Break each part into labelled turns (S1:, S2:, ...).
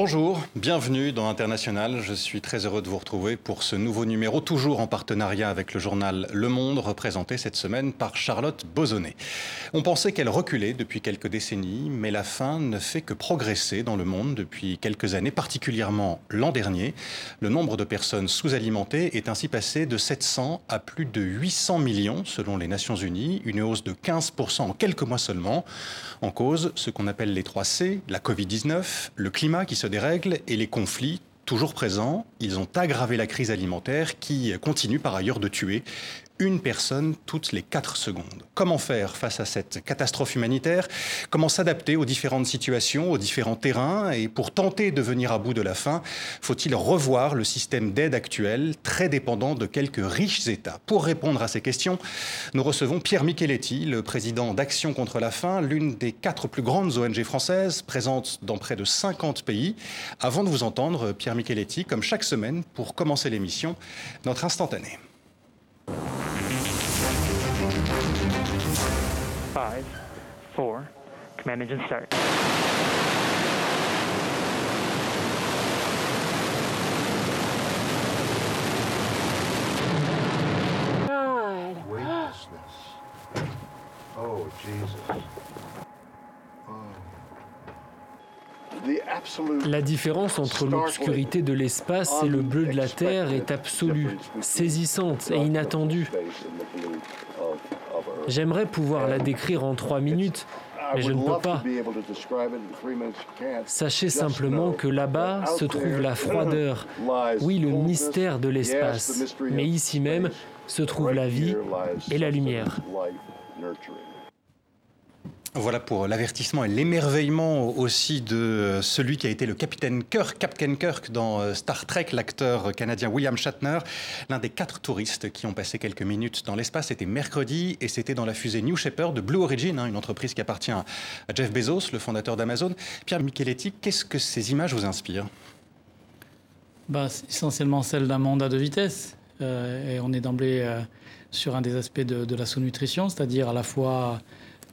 S1: Bonjour, bienvenue dans International. Je suis très heureux de vous retrouver pour ce nouveau numéro, toujours en partenariat avec le journal Le Monde, représenté cette semaine par Charlotte Bozonnet. On pensait qu'elle reculait depuis quelques décennies, mais la faim ne fait que progresser dans le monde depuis quelques années, particulièrement l'an dernier. Le nombre de personnes sous-alimentées est ainsi passé de 700 à plus de 800 millions selon les Nations Unies, une hausse de 15% en quelques mois seulement. En cause, ce qu'on appelle les 3 C, la Covid-19, le climat qui se dérègle et les conflits toujours présents, ils ont aggravé la crise alimentaire qui continue par ailleurs de tuer une personne toutes les 4 secondes. Comment faire face à cette catastrophe humanitaire? Comment s'adapter aux différentes situations, aux différents terrains? Et pour tenter de venir à bout de la faim, faut-il revoir le système d'aide actuel, très dépendant de quelques riches États? Pour répondre à ces questions, nous recevons Pierre Micheletti, le président d'Action contre la faim, l'une des quatre plus grandes ONG françaises, présentes dans près de 50 pays. Avant de vous entendre, Pierre Micheletti, comme chaque semaine, pour commencer l'émission, notre instantané. Five, four, command engine start. God. Weightlessness. Oh, Jesus.
S2: La différence entre l'obscurité de l'espace et le bleu de la Terre est absolue, saisissante et inattendue. J'aimerais pouvoir la décrire en trois minutes, mais je ne peux pas. Sachez simplement que là-bas se trouve la froideur, oui, le mystère de l'espace, mais ici même se trouve la vie et la lumière.
S1: Voilà pour l'avertissement et l'émerveillement aussi de celui qui a été le capitaine Kirk, Captain Kirk dans euh, Star Trek, l'acteur canadien William Shatner, l'un des quatre touristes qui ont passé quelques minutes dans l'espace. C'était mercredi et c'était dans la fusée New Shepard de Blue Origin, hein, une entreprise qui appartient à Jeff Bezos, le fondateur d'Amazon. Pierre Micheletti, qu'est-ce que ces images vous inspirent?
S3: Bah, Essentiellement celle d'un mandat de vitesse. Euh, et on est d'emblée euh, sur un des aspects de, de la sous-nutrition, c'est-à-dire à la fois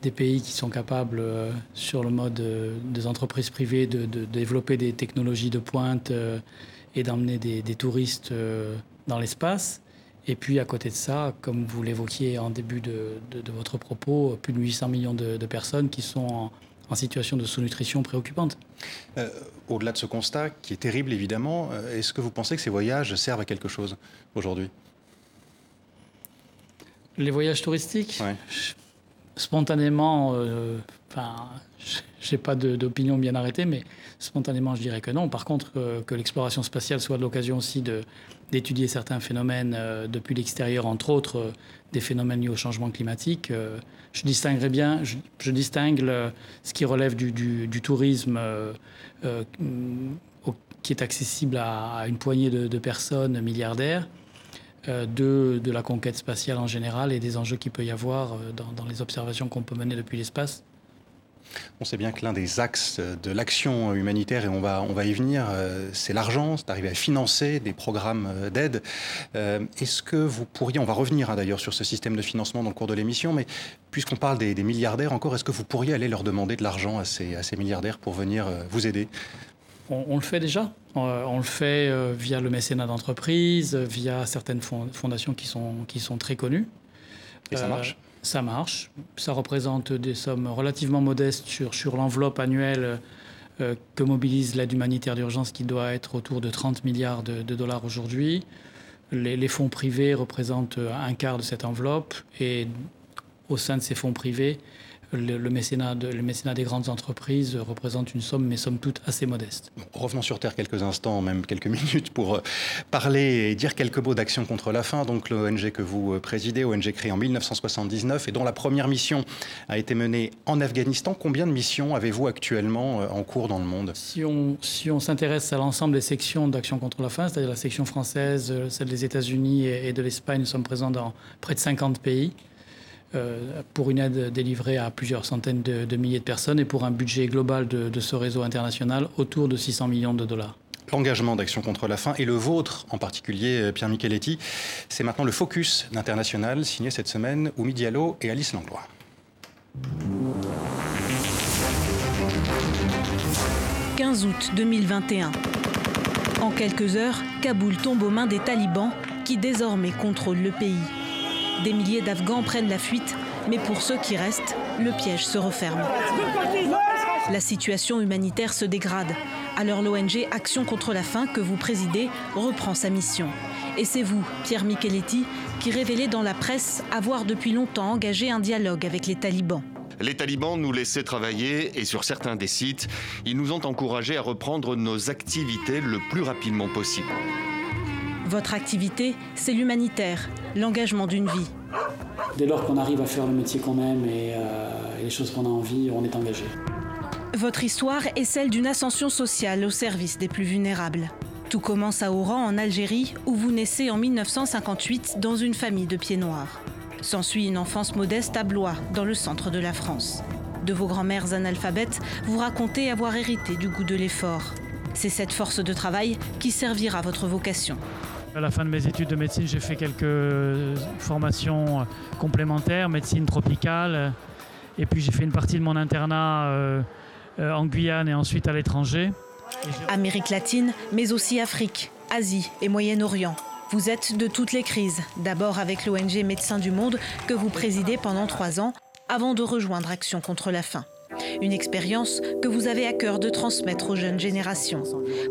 S3: des pays qui sont capables, euh, sur le mode euh, des entreprises privées, de, développer des technologies de pointe euh, et d'emmener des, touristes dans l'espace. Et puis à côté de ça, comme vous l'évoquiez en début de, votre propos, plus de 800 millions de, personnes qui sont en, situation de sous-nutrition préoccupante.
S1: Au-delà de ce constat, qui est terrible évidemment, est-ce que vous pensez que ces voyages servent à quelque chose aujourd'hui?
S3: Les voyages touristiques? Spontanément, euh, enfin, j'ai pas d'opinion bien arrêtée, mais spontanément, je dirais que non. Par contre, euh, que l'exploration spatiale soit l'occasion aussi d'étudier certains phénomènes euh, depuis l'extérieur, entre autres des phénomènes liés au changement climatique, je distinguerais bien, je, distingue ce qui relève du, du, tourisme qui est accessible à, une poignée de, personnes milliardaires euh, de, de, la conquête spatiale en général et des enjeux qu'il peut y avoir euh, dans, les observations qu'on peut mener depuis l'espace.
S1: On sait bien que l'un des axes de l'action humanitaire, et on va, on va y venir, euh, c'est l'argent, c'est d'arriver à financer des programmes d'aide. Est-ce que vous pourriez, on va revenir hein, d'ailleurs sur ce système de financement dans le cours de l'émission, mais puisqu'on parle des, milliardaires encore, est-ce que vous pourriez aller leur demander de l'argent à ces, à ces milliardaires pour venir vous aider?
S3: On, le fait déjà. Euh, on, le fait euh, via le mécénat d'entreprise, via certaines fondations qui sont, qui sont très connues.
S1: Et ça marche
S3: euh, Ça marche. Ça représente des sommes relativement modestes sur, sur l'enveloppe annuelle que mobilise l'aide humanitaire d'urgence qui doit être autour de 30 milliards de, dollars aujourd'hui. Les, les, fonds privés représentent un quart de cette enveloppe et au sein de ces fonds privés, le, mécénat le mécénat des grandes entreprises représente une somme, mais somme toute assez modeste.
S1: revenons sur Terre quelques instants, même quelques minutes, pour euh, parler et dire quelques mots d'action contre la faim. Donc l'ONG que vous euh, présidez, ONG créée en 1979 et dont la première mission a été menée en Afghanistan. Combien de missions avez-vous actuellement euh, en cours dans le monde?
S3: Si on si on s'intéresse à l'ensemble des sections d'action contre la faim, c'est-à-dire la section française, celle des États-Unis et de l'Espagne, nous sommes présents dans près de 50 pays. Euh, pour une aide délivrée à plusieurs centaines de, milliers de personnes et pour un budget global de, ce réseau international autour de 600 millions de dollars
S1: l'engagement d'action contre la faim et le vôtre en particulier, euh, Pierre Micheletti. C'est maintenant le focus d'international signé cette semaine Oumi Diallo et Alice Langlois.
S4: 15 août 2021. En quelques heures, Kaboul tombe aux mains des talibans qui désormais contrôlent le pays. Des milliers d'Afghans prennent la fuite, mais pour ceux qui restent, le piège se referme. La situation humanitaire se dégrade. Alors l'ONG Action contre la faim que vous présidez reprend sa mission. Et c'est vous, Pierre Micheletti, qui révélez dans la presse avoir depuis longtemps engagé un dialogue avec les talibans.
S5: Les talibans nous laissaient travailler et sur certains des sites, ils nous ont encouragés à reprendre nos activités le plus rapidement possible.
S4: Votre activité, c'est l'humanitaire, l'engagement d'une vie.
S3: Dès lors qu'on arrive à faire le métier qu'on aime et, euh, et les choses qu'on a envie, on est engagé.
S4: Votre histoire est celle d'une ascension sociale au service des plus vulnérables. Tout commence à Oran, en Algérie, où vous naissez en 1958 dans une famille de pieds noirs. S'ensuit une enfance modeste à Blois, dans le centre de la France. De vos grands-mères analphabètes, vous racontez avoir hérité du goût de l'effort. C'est cette force de travail qui servira votre vocation.
S3: À la fin de mes études de médecine, j'ai fait quelques formations complémentaires, médecine tropicale, et puis j'ai fait une partie de mon internat euh, euh, en Guyane et ensuite à l'étranger.
S4: Amérique latine, mais aussi Afrique, Asie et Moyen-Orient. Vous êtes de toutes les crises, d'abord avec l'ONG Médecins du Monde que vous présidez pendant trois ans avant de rejoindre Action contre la faim. Une expérience que vous avez à cœur de transmettre aux jeunes générations.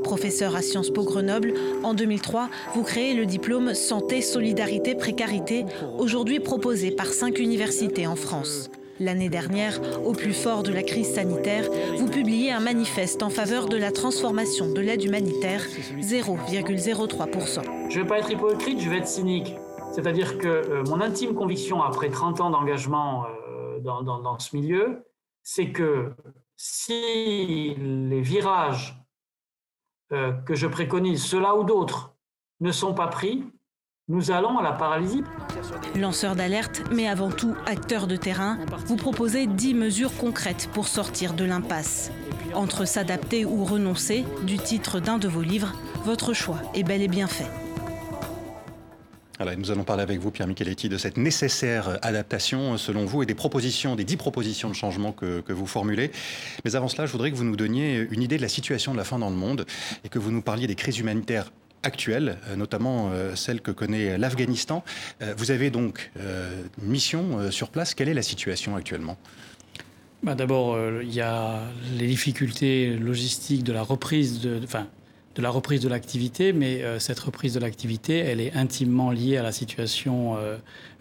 S4: Professeur à Sciences Po Grenoble, en 2003, vous créez le diplôme Santé, Solidarité, Précarité, aujourd'hui proposé par cinq universités en France. L'année dernière, au plus fort de la crise sanitaire, vous publiez un manifeste en faveur de la transformation de l'aide humanitaire, 0,03%.
S3: Je ne vais pas être hypocrite, je vais être cynique. C'est-à-dire que euh, mon intime conviction, après 30 ans d'engagement euh, dans, ce milieu, c'est que si les virages euh, que je préconise, ceux-là ou d'autres, ne sont pas pris, nous allons à la paralysie.
S4: Lanceur d'alerte, mais avant tout acteur de terrain, vous proposez 10 mesures concrètes pour sortir de l'impasse. Entre s'adapter ou renoncer, du titre d'un de vos livres, votre choix est bel et bien fait.
S1: Alors, nous allons parler avec vous, Pierre Micheletti, de cette nécessaire adaptation, selon vous, et des propositions, des dix propositions de changement que, vous formulez. Mais avant cela, je voudrais que vous nous donniez une idée de la situation de la faim dans le monde et que vous nous parliez des crises humanitaires actuelles, notamment celle que connaît l'Afghanistan. Vous avez donc mission sur place. Quelle est la situation actuellement?
S3: Bah D'abord, il y a les difficultés logistiques de la reprise de, enfin, de la reprise de l'activité, mais euh, cette reprise de l'activité, elle est intimement liée à la situation euh,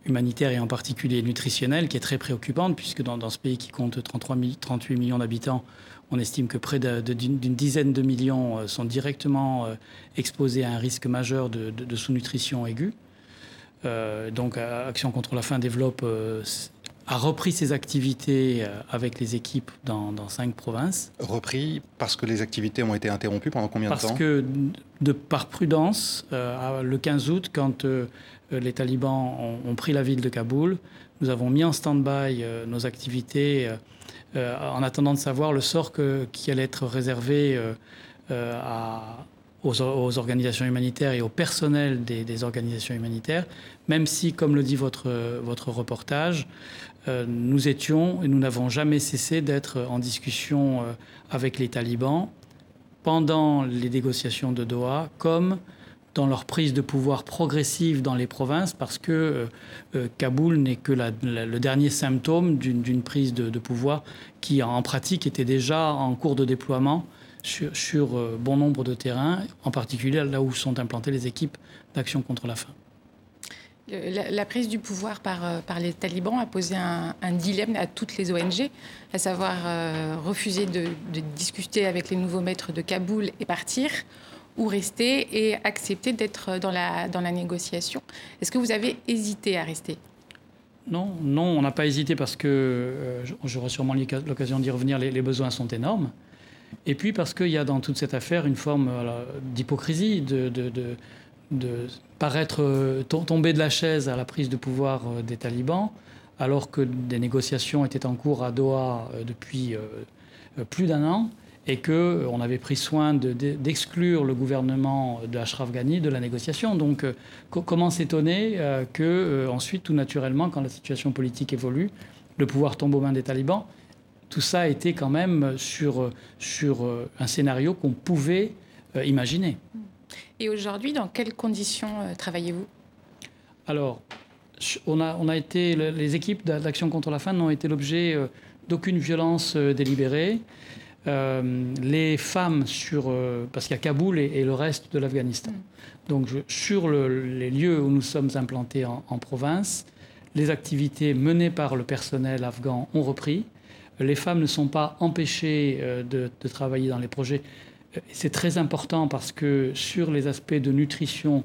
S3: humanitaire et en particulier nutritionnelle, qui est très préoccupante, puisque dans, ce pays qui compte 33 000, 38 millions d'habitants, on estime que près d'une dizaine de millions euh, sont directement exposés à un risque majeur de, sous-nutrition aiguë. Donc, Action contre la faim développe a repris ses activités avec les équipes dans, dans, cinq provinces.
S1: Repris parce que les activités ont été interrompues pendant combien
S3: parce
S1: de temps?
S3: Parce que, de, par prudence, euh, le 15 août, quand euh, les talibans ont, ont, pris la ville de Kaboul, nous avons mis en stand-by euh, nos activités en attendant de savoir le sort que, qui allait être réservé à, aux, aux, organisations humanitaires et au personnel des, des, organisations humanitaires, même si, comme le dit votre, votre reportage, euh, nous étions et nous n'avons jamais cessé d'être en discussion euh, avec les talibans pendant les négociations de Doha, comme dans leur prise de pouvoir progressive dans les provinces, parce que euh, Kaboul n'est que le dernier symptôme d'une prise de, pouvoir qui, en pratique, était déjà en cours de déploiement sur, euh, bon nombre de terrains, en particulier là où sont implantées les équipes d'action contre la faim.
S6: La, la, prise du pouvoir par, par, les talibans a posé un, dilemme à toutes les ONG, à savoir euh, refuser de, discuter avec les nouveaux maîtres de Kaboul et partir, ou rester et accepter d'être dans la, négociation. Est-ce que vous avez hésité à rester?
S3: Non, non, on n'a pas hésité parce que, euh, j'aurai sûrement l'occasion d'y revenir, les, besoins sont énormes. Et puis parce qu'il y a dans toute cette affaire une forme euh, d'hypocrisie, de, paraître euh, tomber de la chaise à la prise de pouvoir euh, des talibans, alors que des négociations étaient en cours à Doha depuis plus d'un an et qu'on avait pris soin d'exclure le gouvernement de Ashraf Ghani de la négociation. Donc comment s'étonner que ensuite, tout naturellement, quand la situation politique évolue, le pouvoir tombe aux mains des talibans? Tout ça été quand même sur, sur un scénario qu'on pouvait imaginer.
S6: Et aujourd'hui, dans quelles conditions travaillez-vous?
S3: Alors, on a, on a été, les équipes d'Action contre la faim n'ont été l'objet d'aucune violence délibérée. Euh, les femmes sur. Euh, parce qu'il y a Kaboul et, le reste de l'Afghanistan. Mm. Donc, sur les lieux où nous sommes implantés en, province, les activités menées par le personnel afghan ont repris. Les femmes ne sont pas empêchées euh, de, travailler dans les projets. C'est très important parce que sur les aspects de nutrition,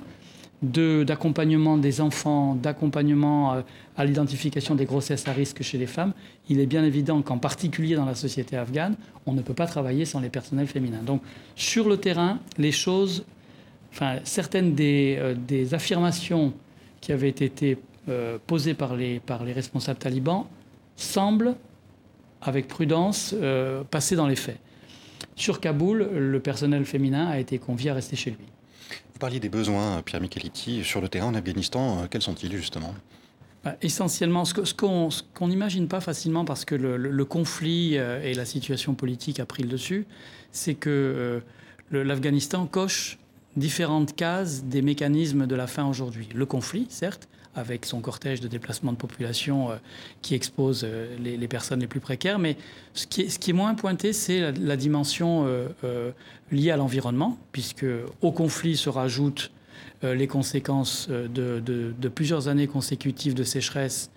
S3: d'accompagnement des enfants, d'accompagnement euh, à l'identification des grossesses à risque chez les femmes, il est bien évident qu'en particulier dans la société afghane, on ne peut pas travailler sans les personnels féminins. Donc sur le terrain, les choses, certaines des, euh, des affirmations qui avaient été euh, posées par les responsables talibans semblent, avec prudence, passer dans les faits. Sur Kaboul, le personnel féminin a été convié à rester chez lui.
S1: Vous parliez des besoins, Pierre Micheliti, sur le terrain en Afghanistan. Euh, quels sont-ils justement?
S3: Bah, Essentiellement, ce qu'on n'imagine pas facilement parce que le, conflit euh, et la situation politique a pris le dessus, c'est que euh, l'Afghanistan coche différentes cases des mécanismes de la fin aujourd'hui. Le conflit, certes, avec son cortège de déplacement de population euh, qui expose euh, les, personnes les plus précaires. Mais ce qui est, moins pointé, c'est la, dimension euh, liée à l'environnement, puisque au conflit se rajoutent les conséquences de, de, plusieurs années consécutives de sécheresse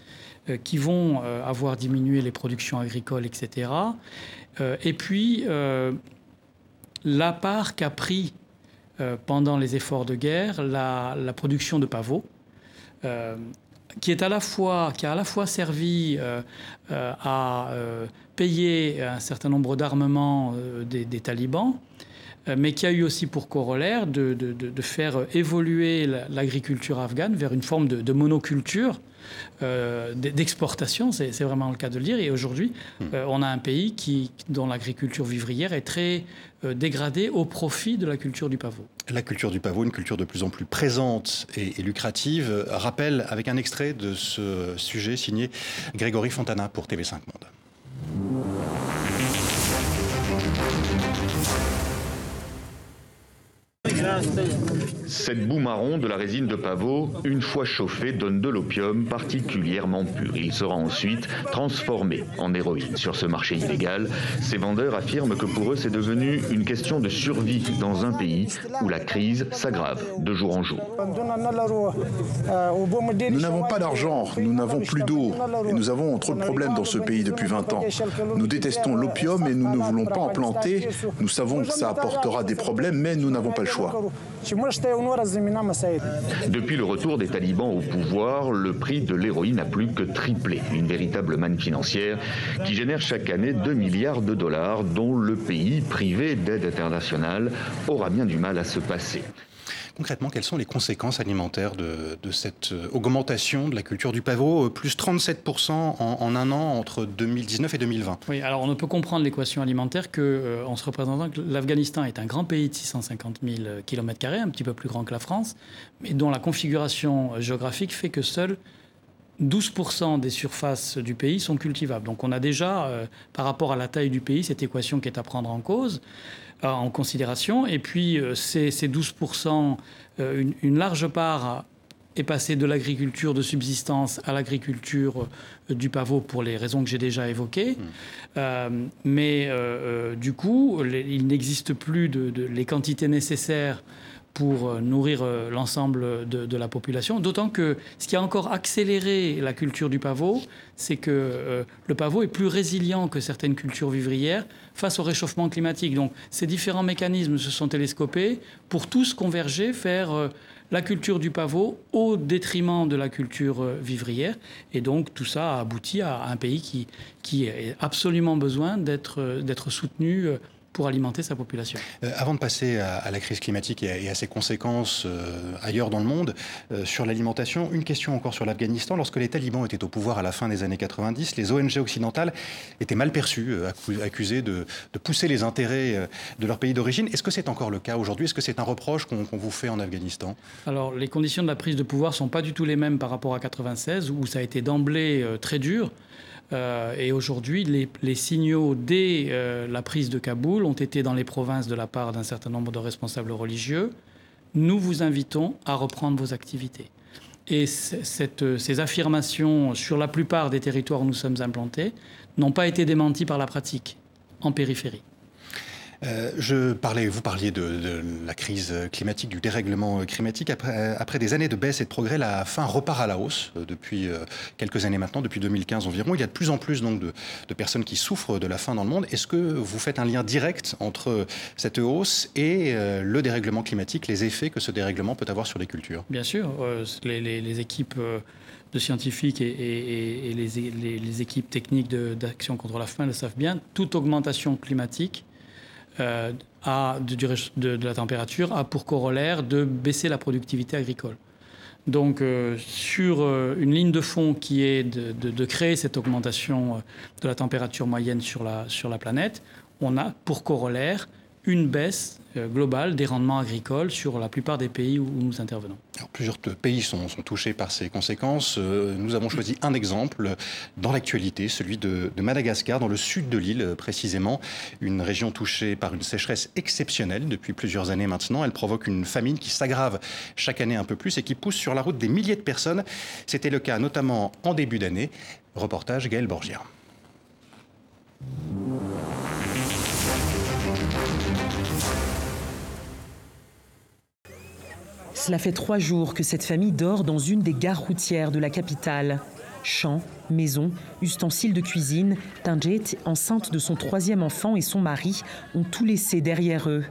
S3: qui vont avoir diminué les productions agricoles, etc. et puis, la part qu'a pris pendant les efforts de guerre la, la production de pavots, euh, qui, est à la fois, qui a à la fois servi euh, euh, à payer un certain nombre d'armements des, talibans, mais qui a eu aussi pour corollaire de, de, faire évoluer l'agriculture afghane vers une forme de, monoculture euh, d'exportation, c'est vraiment le cas de le dire. Et aujourd'hui, hmm. euh, on a un pays qui, dont l'agriculture vivrière est très euh, dégradée au profit de la culture du pavot.
S1: La culture du pavot, une culture de plus en plus présente et, lucrative, rappelle avec un extrait de ce sujet signé Grégory Fontana pour TV5 Monde.
S5: Cette boue marron de la résine de pavot, une fois chauffée, donne de l'opium particulièrement pur. Il sera ensuite transformé en héroïne. Sur ce marché illégal, ces vendeurs affirment que pour eux, c'est devenu une question de survie dans un pays où la crise s'aggrave de jour en jour.
S7: Nous n'avons pas d'argent, nous n'avons plus d'eau et nous avons trop de problèmes dans ce pays depuis 20 ans. Nous détestons l'opium et nous ne voulons pas en planter. Nous savons que ça apportera des problèmes, mais nous n'avons pas le choix.
S5: Depuis le retour des talibans au pouvoir, le prix de l'héroïne n'a plus que triplé. Une véritable manne financière qui génère chaque année 2 milliards de dollars dont le pays, privé d'aide internationale, aura bien du mal à se passer.
S1: Concrètement, quelles sont les conséquences alimentaires de, cette euh, augmentation de la culture du pavot, euh, plus 37% en, un an entre 2019 et 2020
S3: Oui, alors on ne peut comprendre l'équation alimentaire qu'en euh, se représentant que l'Afghanistan est un grand pays de 650 000 km, un petit peu plus grand que la France, mais dont la configuration géographique fait que seuls 12% des surfaces du pays sont cultivables. Donc on a déjà, par rapport à la taille du pays, cette équation qui est à prendre en cause en considération. Et puis, euh, ces, 12%, euh, une, large part est passée de l'agriculture de subsistance à l'agriculture euh, du pavot pour les raisons que j'ai déjà évoquées. Mmh. mais du coup, il n'existe plus de, les quantités nécessaires pour nourrir l'ensemble de, la population. D'autant que ce qui a encore accéléré la culture du pavot, c'est que le pavot est plus résilient que certaines cultures vivrières face au réchauffement climatique. Donc ces différents mécanismes se sont télescopés pour tous converger euh, la culture du pavot au détriment de la culture euh, vivrière. Et donc tout ça a abouti à un pays qui, qui a absolument besoin d'être euh, soutenu pour alimenter sa population.
S1: Euh, avant de passer à, la crise climatique et à, ses conséquences euh, ailleurs dans le monde, euh, sur l'alimentation, une question encore sur l'Afghanistan. Lorsque les talibans étaient au pouvoir à la fin des années 90, les ONG occidentales étaient mal perçues, accusées de, pousser les intérêts de leur pays d'origine. Est-ce que c'est encore le cas aujourd'hui? Est-ce que c'est un reproche qu'on vous fait en Afghanistan?
S3: Alors, les conditions de la prise de pouvoir ne sont pas du tout les mêmes par rapport à 96, où ça a été d'emblée très dur. Et aujourd'hui, les, signaux dès la prise de Kaboul ont été dans les provinces de la part d'un certain nombre de responsables religieux. Nous vous invitons à reprendre vos activités. Et cette, ces affirmations sur la plupart des territoires où nous sommes implantés n'ont pas été démenties par la pratique en périphérie.
S1: Euh, je parlais, vous parliez de, la crise climatique, du dérèglement climatique. Après, des années de baisse et de progrès, la faim repart à la hausse euh, depuis euh, quelques années maintenant, depuis 2015 environ. Il y a de plus en plus donc de, personnes qui souffrent de la faim dans le monde. Est-ce que vous faites un lien direct entre cette hausse et le dérèglement climatique, les effets que ce dérèglement peut avoir sur les cultures?
S3: Bien sûr, les, équipes de scientifiques et, les, équipes techniques d'action contre la faim le savent bien. Toute augmentation climatique euh, de, la température a pour corollaire de baisser la productivité agricole. Donc euh, sur euh, une ligne de fond qui est de, créer cette augmentation de la température moyenne sur la planète, on a pour corollaire une baisse euh, globale des rendements agricoles sur la plupart des pays où nous intervenons.
S1: plusieurs pays sont, touchés par ces conséquences. Euh, nous avons choisi un exemple dans l'actualité, celui de, Madagascar, dans le sud de l'île précisément, une région touchée par une sécheresse exceptionnelle depuis plusieurs années maintenant. Elle provoque une famine qui s'aggrave chaque année un peu plus et qui pousse sur la route des milliers de personnes. C'était le cas notamment en début d'année. Reportage Gaël Borgia.
S8: Cela fait trois jours que cette famille dort dans une des gares routières de la capitale. Champs, maisons, ustensiles de cuisine, Tanjet, enceinte de son troisième enfant, et son mari ont tout laissé derrière eux.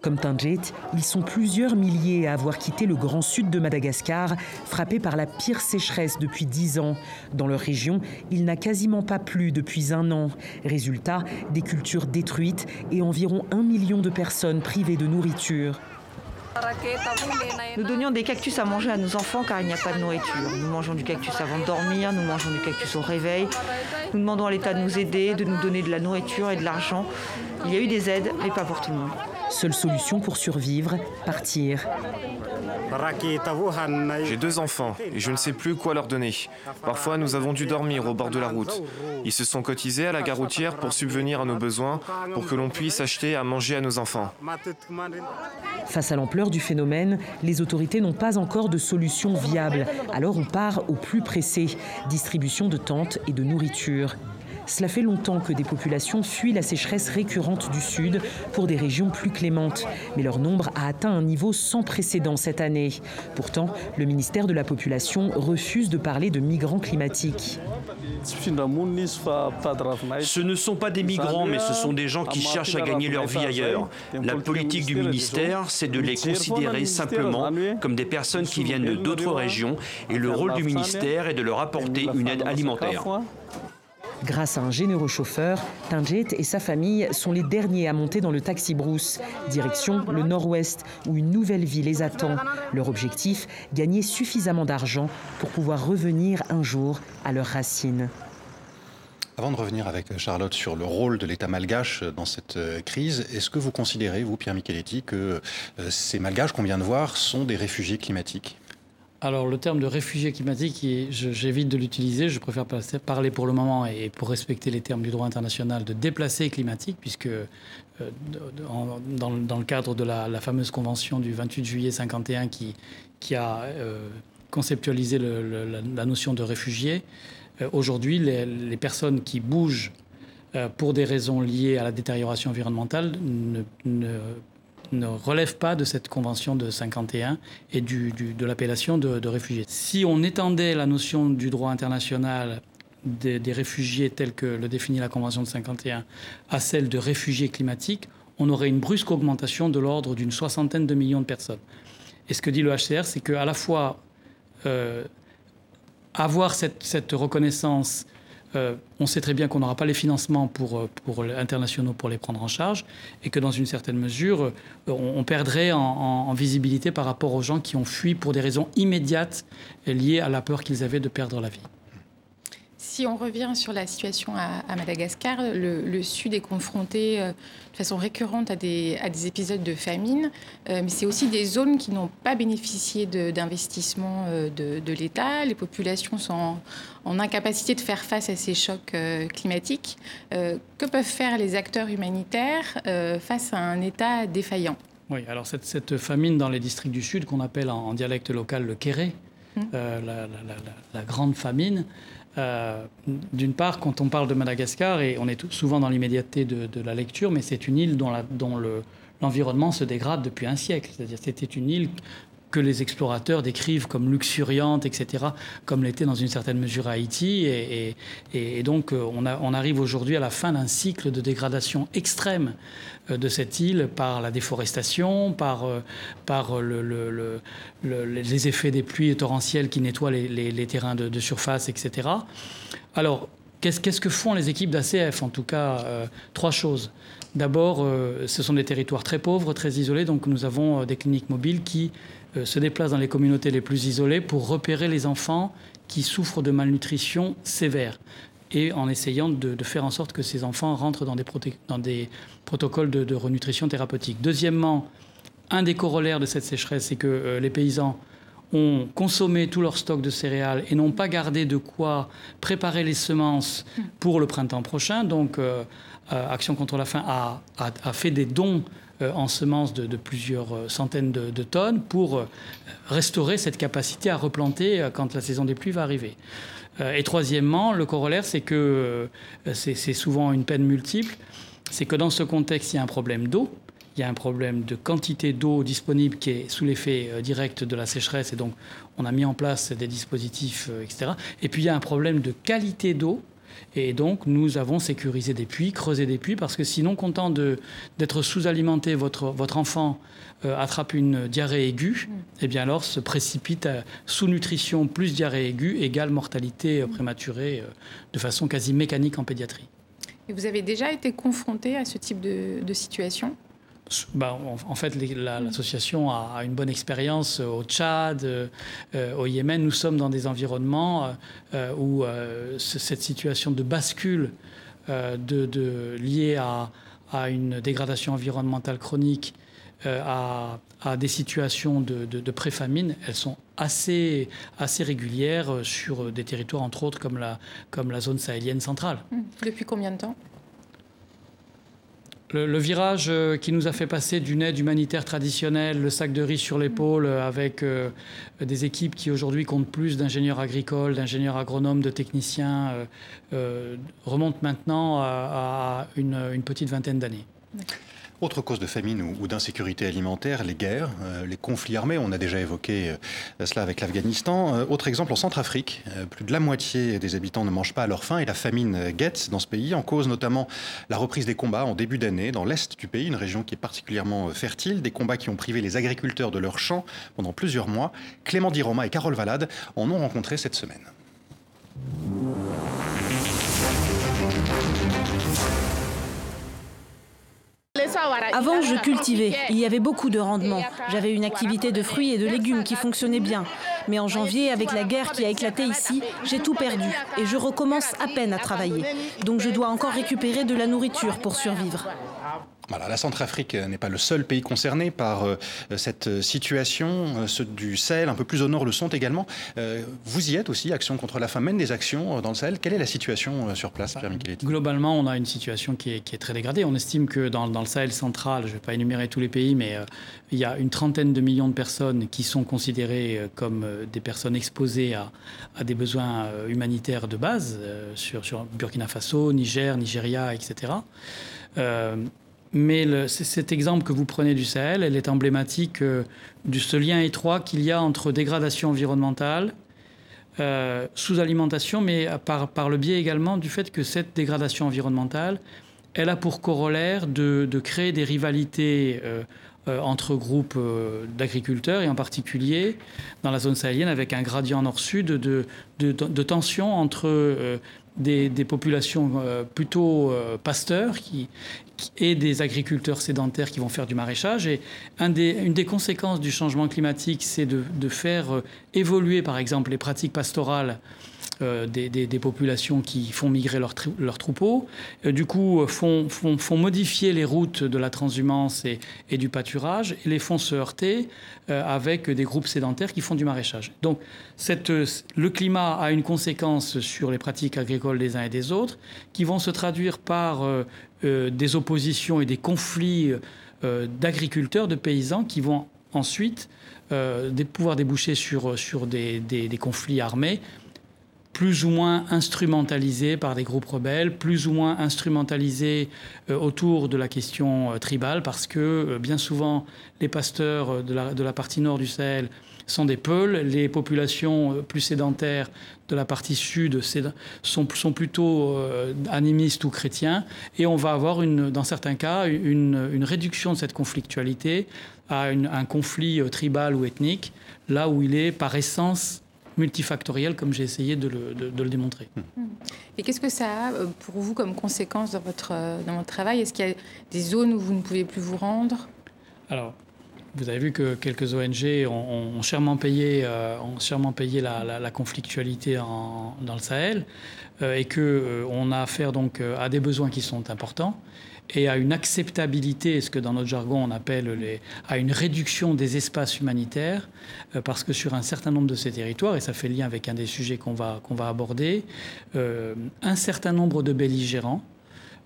S8: Comme Tanjet, ils sont plusieurs milliers à avoir quitté le grand sud de Madagascar, frappé par la pire sécheresse depuis dix ans. Dans leur région, il n'a quasiment pas plu depuis un an. Résultat, des cultures détruites et environ un million de personnes privées de nourriture.
S9: Nous donnions des cactus à manger à nos enfants car il n'y a pas de nourriture. Nous mangeons du cactus avant de dormir, nous mangeons du cactus au réveil. Nous demandons à l'État de nous aider, de nous donner de la nourriture et de l'argent. Il y a eu des aides, mais pas pour tout le monde.
S8: Seule solution pour survivre, partir.
S10: J'ai deux enfants et je ne sais plus quoi leur donner. Parfois, nous avons dû dormir au bord de la route. Ils se sont cotisés à la gare routière pour subvenir à nos besoins, pour que l'on puisse acheter à manger à nos enfants.
S8: Face à l'ampleur du phénomène, les autorités n'ont pas encore de solution viable. Alors on part au plus pressé, distribution de tentes et de nourriture. Cela fait longtemps que des populations fuient la sécheresse récurrente du Sud pour des régions plus clémentes, mais leur nombre a atteint un niveau sans précédent cette année. Pourtant, le ministère de la Population refuse de parler de migrants climatiques.
S11: Ce ne sont pas des migrants, mais ce sont des gens qui cherchent à gagner leur vie ailleurs. La politique du ministère, c'est de les considérer simplement comme des personnes qui viennent d'autres régions, et le rôle du ministère est de leur apporter une aide alimentaire.
S8: Grâce à un généreux chauffeur, Tinjet et sa famille sont les derniers à monter dans le taxi brousse. Direction le nord-ouest, où une nouvelle vie les attend. Leur objectif, gagner suffisamment d'argent pour pouvoir revenir un jour à leurs racines.
S1: Avant de revenir avec Charlotte sur le rôle de l'État malgache dans cette euh, crise, est-ce que vous considérez, vous, Pierre Micheletti, que euh, ces malgaches qu'on vient de voir sont des réfugiés climatiques?
S3: Alors le terme de réfugié climatique, j'évite de l'utiliser, je préfère parler pour le moment et pour respecter les termes du droit international de déplacé climatique, puisque euh, dans, le cadre de la, fameuse convention du 28 juillet 51 qui, a euh, conceptualisé la, notion de réfugié, euh, aujourd'hui les, personnes qui bougent pour des raisons liées à la détérioration environnementale ne, ne ne relève pas de cette convention de 51 et de l'appellation de, réfugiés. Si on étendait la notion du droit international des, réfugiés tel que le définit la convention de 51 à celle de réfugiés climatiques, on aurait une brusque augmentation de l'ordre d'une soixantaine de millions de personnes. Et ce que dit le HCR, c'est qu'à la fois euh, avoir cette reconnaissance euh, on sait très bien qu'on n'aura pas les financements euh, internationaux pour les prendre en charge et que dans une certaine mesure, euh, on, perdrait en, visibilité par rapport aux gens qui ont fui pour des raisons immédiates liées à la peur qu'ils avaient de perdre la vie.
S6: Si on revient sur la situation à, Madagascar, le, Sud est confronté euh, de façon récurrente à des, à des épisodes de famine, euh, mais c'est aussi des zones qui n'ont pas bénéficié d'investissements de, de, l'État. Les populations sont en, incapacité de faire face à ces chocs climatiques. que peuvent faire les acteurs humanitaires face à un État défaillant?
S3: Oui, alors cette, cette, famine dans les districts du Sud, qu'on appelle en, dialecte local le kéré, hum. la, la, grande famine, euh, d'une part, quand on parle de Madagascar, et on est souvent dans l'immédiateté de, la lecture, mais c'est une île dont, l'environnement se dégrade depuis un siècle. C'est-à-dire c'était une île que les explorateurs décrivent comme luxuriante, etc., comme l'était dans une certaine mesure Haïti. Et, donc, euh, on, arrive aujourd'hui à la fin d'un cycle de dégradation extrême euh, de cette île par la déforestation, par, euh, les effets des pluies torrentielles qui nettoient les, terrains de, surface, etc. Alors, qu'est-ce que font les équipes d'ACF En tout cas, trois choses. D'abord, ce sont des territoires très pauvres, très isolés, donc nous avons des cliniques mobiles qui se déplacent dans les communautés les plus isolées pour repérer les enfants qui souffrent de malnutrition sévère et en essayant de, faire en sorte que ces enfants rentrent dans des, protocoles de, renutrition thérapeutique. Deuxièmement, un des corollaires de cette sécheresse, c'est que euh, les paysans ont consommé tout leur stock de céréales et n'ont pas gardé de quoi préparer les semences pour le printemps prochain. Donc, euh, euh, Action contre la faim a, fait des dons en semences de, plusieurs centaines de, tonnes pour restaurer cette capacité à replanter quand la saison des pluies va arriver. Euh, et troisièmement, le corollaire, c'est que euh, c'est souvent une peine multiple. C'est que dans ce contexte, il y a un problème d'eau. Il y a un problème de quantité d'eau disponible qui est sous l'effet euh, direct de la sécheresse. Et donc, on a mis en place des dispositifs, etc. Et puis, il y a un problème de qualité d'eau et donc, nous avons sécurisé des puits, creusé des puits, parce que sinon, content d'être sous-alimenté, votre, votre enfant euh, attrape une diarrhée aiguë, mm. et eh bien alors se précipite à sous-nutrition plus diarrhée aiguë égale mortalité euh, prématurée euh, de façon quasi mécanique en pédiatrie.
S6: Et vous avez déjà été confronté à ce type de situation?
S3: Bah, en, fait, l'association a une bonne expérience au Tchad, euh, au Yémen. Nous sommes dans des environnements euh, où euh, cette situation de bascule de, liée à, une dégradation environnementale chronique, à, des situations de, de pré-famine, elles sont assez, assez régulières sur des territoires, entre autres, comme la, comme la zone sahélienne centrale.
S6: Depuis combien de temps?
S3: Le, virage euh, qui nous a fait passer d'une aide humanitaire traditionnelle, le sac de riz sur l'épaule, euh, avec euh, des équipes qui aujourd'hui comptent plus d'ingénieurs agricoles, d'ingénieurs agronomes, de techniciens, remonte maintenant à, une petite vingtaine d'années.
S1: Autre cause de famine ou, d'insécurité alimentaire, les guerres, euh, les conflits armés. On a déjà évoqué euh, cela avec l'Afghanistan. Euh, autre exemple en Centrafrique, plus de la moitié des habitants ne mangent pas à leur faim et la famine guette dans ce pays. En cause notamment la reprise des combats en début d'année dans l'est du pays, une région qui est particulièrement fertile. Des combats qui ont privé les agriculteurs de leurs champs pendant plusieurs mois. Clément Diroma et Carole Valade en ont rencontré cette semaine.
S4: Avant, je cultivais. Il y avait beaucoup de rendement. J'avais une activité de fruits et de légumes qui fonctionnait bien. Mais en janvier, avec la guerre qui a éclaté ici, j'ai tout perdu et je recommence à peine à travailler. Donc je dois encore récupérer de la nourriture pour survivre
S1: la Centrafrique n'est pas le seul pays concerné par euh, cette situation. Euh, ceux du Sahel, un peu plus au nord, le sont également. Euh, vous y êtes aussi, Action contre la faim mène des actions dans le Sahel. Quelle est la situation sur place, Pierre Micheletti
S3: Globalement, on a une situation qui est, très dégradée. On estime que dans, le Sahel central, je ne vais pas énumérer tous les pays, mais il y a une trentaine de millions de personnes qui sont considérées comme des personnes exposées à, des besoins humanitaires de base sur, sur Burkina Faso, Niger, Nigeria, etc. Mais cet exemple que vous prenez du Sahel, elle est emblématique euh, de ce lien étroit qu'il y a entre dégradation environnementale, euh, sous-alimentation, mais par, le biais également du fait que cette dégradation environnementale, elle a pour corollaire de, créer des rivalités euh, entre groupes d'agriculteurs, et en particulier dans la zone sahélienne, avec un gradient nord-sud de, de, de, tension entre des, populations plutôt pasteurs qui, et des agriculteurs sédentaires qui vont faire du maraîchage. Et une des conséquences du changement climatique, c'est de, faire euh, évoluer, par exemple, les pratiques pastorales euh, des, populations qui font migrer leurs troupeaux, euh, du coup font, font, modifier les routes de la transhumance et, du pâturage et les font se heurter avec des groupes sédentaires qui font du maraîchage. Donc le climat a une conséquence sur les pratiques agricoles des uns et des autres qui vont se traduire par des oppositions et des conflits d'agriculteurs, de paysans qui vont ensuite pouvoir déboucher sur, des conflits armés plus ou moins instrumentalisés par des groupes rebelles, plus ou moins instrumentalisés euh, autour de la question euh, tribale, parce que euh, bien souvent, les pasteurs de la, partie nord du Sahel sont des Peuls, les populations plus sédentaires de la partie sud sont, plutôt animistes ou chrétiens, et on va avoir, une, dans certains cas, une réduction de cette conflictualité à un conflit tribal ou ethnique, là où il est par essence multifactoriel, comme j'ai essayé de le, démontrer.
S6: Hmm. Et qu'est-ce que ça a euh, pour vous comme conséquence dans votre, euh, dans votre travail? Est-ce qu'il y a des zones où vous ne pouvez plus vous rendre?
S3: Alors, vous avez vu que quelques ONG ont, chèrement payé, euh, ont chèrement payé la, conflictualité dans le Sahel et qu'on on a affaire donc à des besoins qui sont importants et à une acceptabilité, ce que dans notre jargon on appelle à une réduction des espaces humanitaires, euh, parce que sur un certain nombre de ces territoires, et ça fait lien avec un des sujets qu'on va, qu'on va aborder, euh, un certain nombre de belligérants,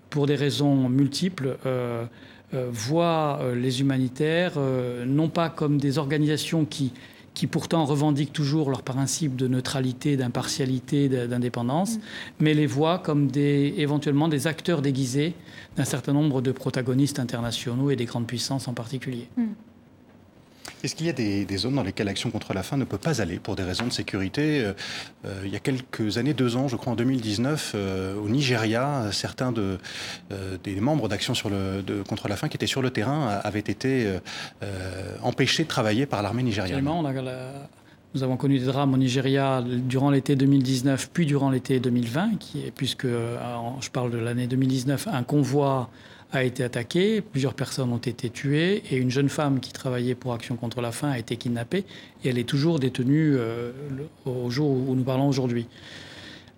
S3: pour des raisons multiples, euh, voient les humanitaires non pas comme des organisations qui qui pourtant revendiquent toujours leur principe de neutralité, d'impartialité, d'indépendance, mm. mais les voient comme des, éventuellement des acteurs déguisés d'un certain nombre de protagonistes internationaux et des grandes puissances en particulier. Mm.
S1: Est-ce qu'il y a des, zones dans lesquelles l'action contre la faim ne peut pas aller pour des raisons de sécurité euh, euh, Il y a quelques années, deux ans, je crois en 2019, euh, au Nigeria, certains de, des membres d'Action contre la faim qui étaient sur le terrain avaient été empêchés de travailler par l'armée nigériane.
S3: Nous avons connu des drames au Nigeria durant l'été 2019, puis durant l'été 2020, qui est, puisque je parle de l'année 2019, un convoi a été attaqué, plusieurs personnes ont été tuées et une jeune femme qui travaillait pour Action contre la faim a été kidnappée et elle est toujours détenue euh, au jour où nous parlons aujourd'hui.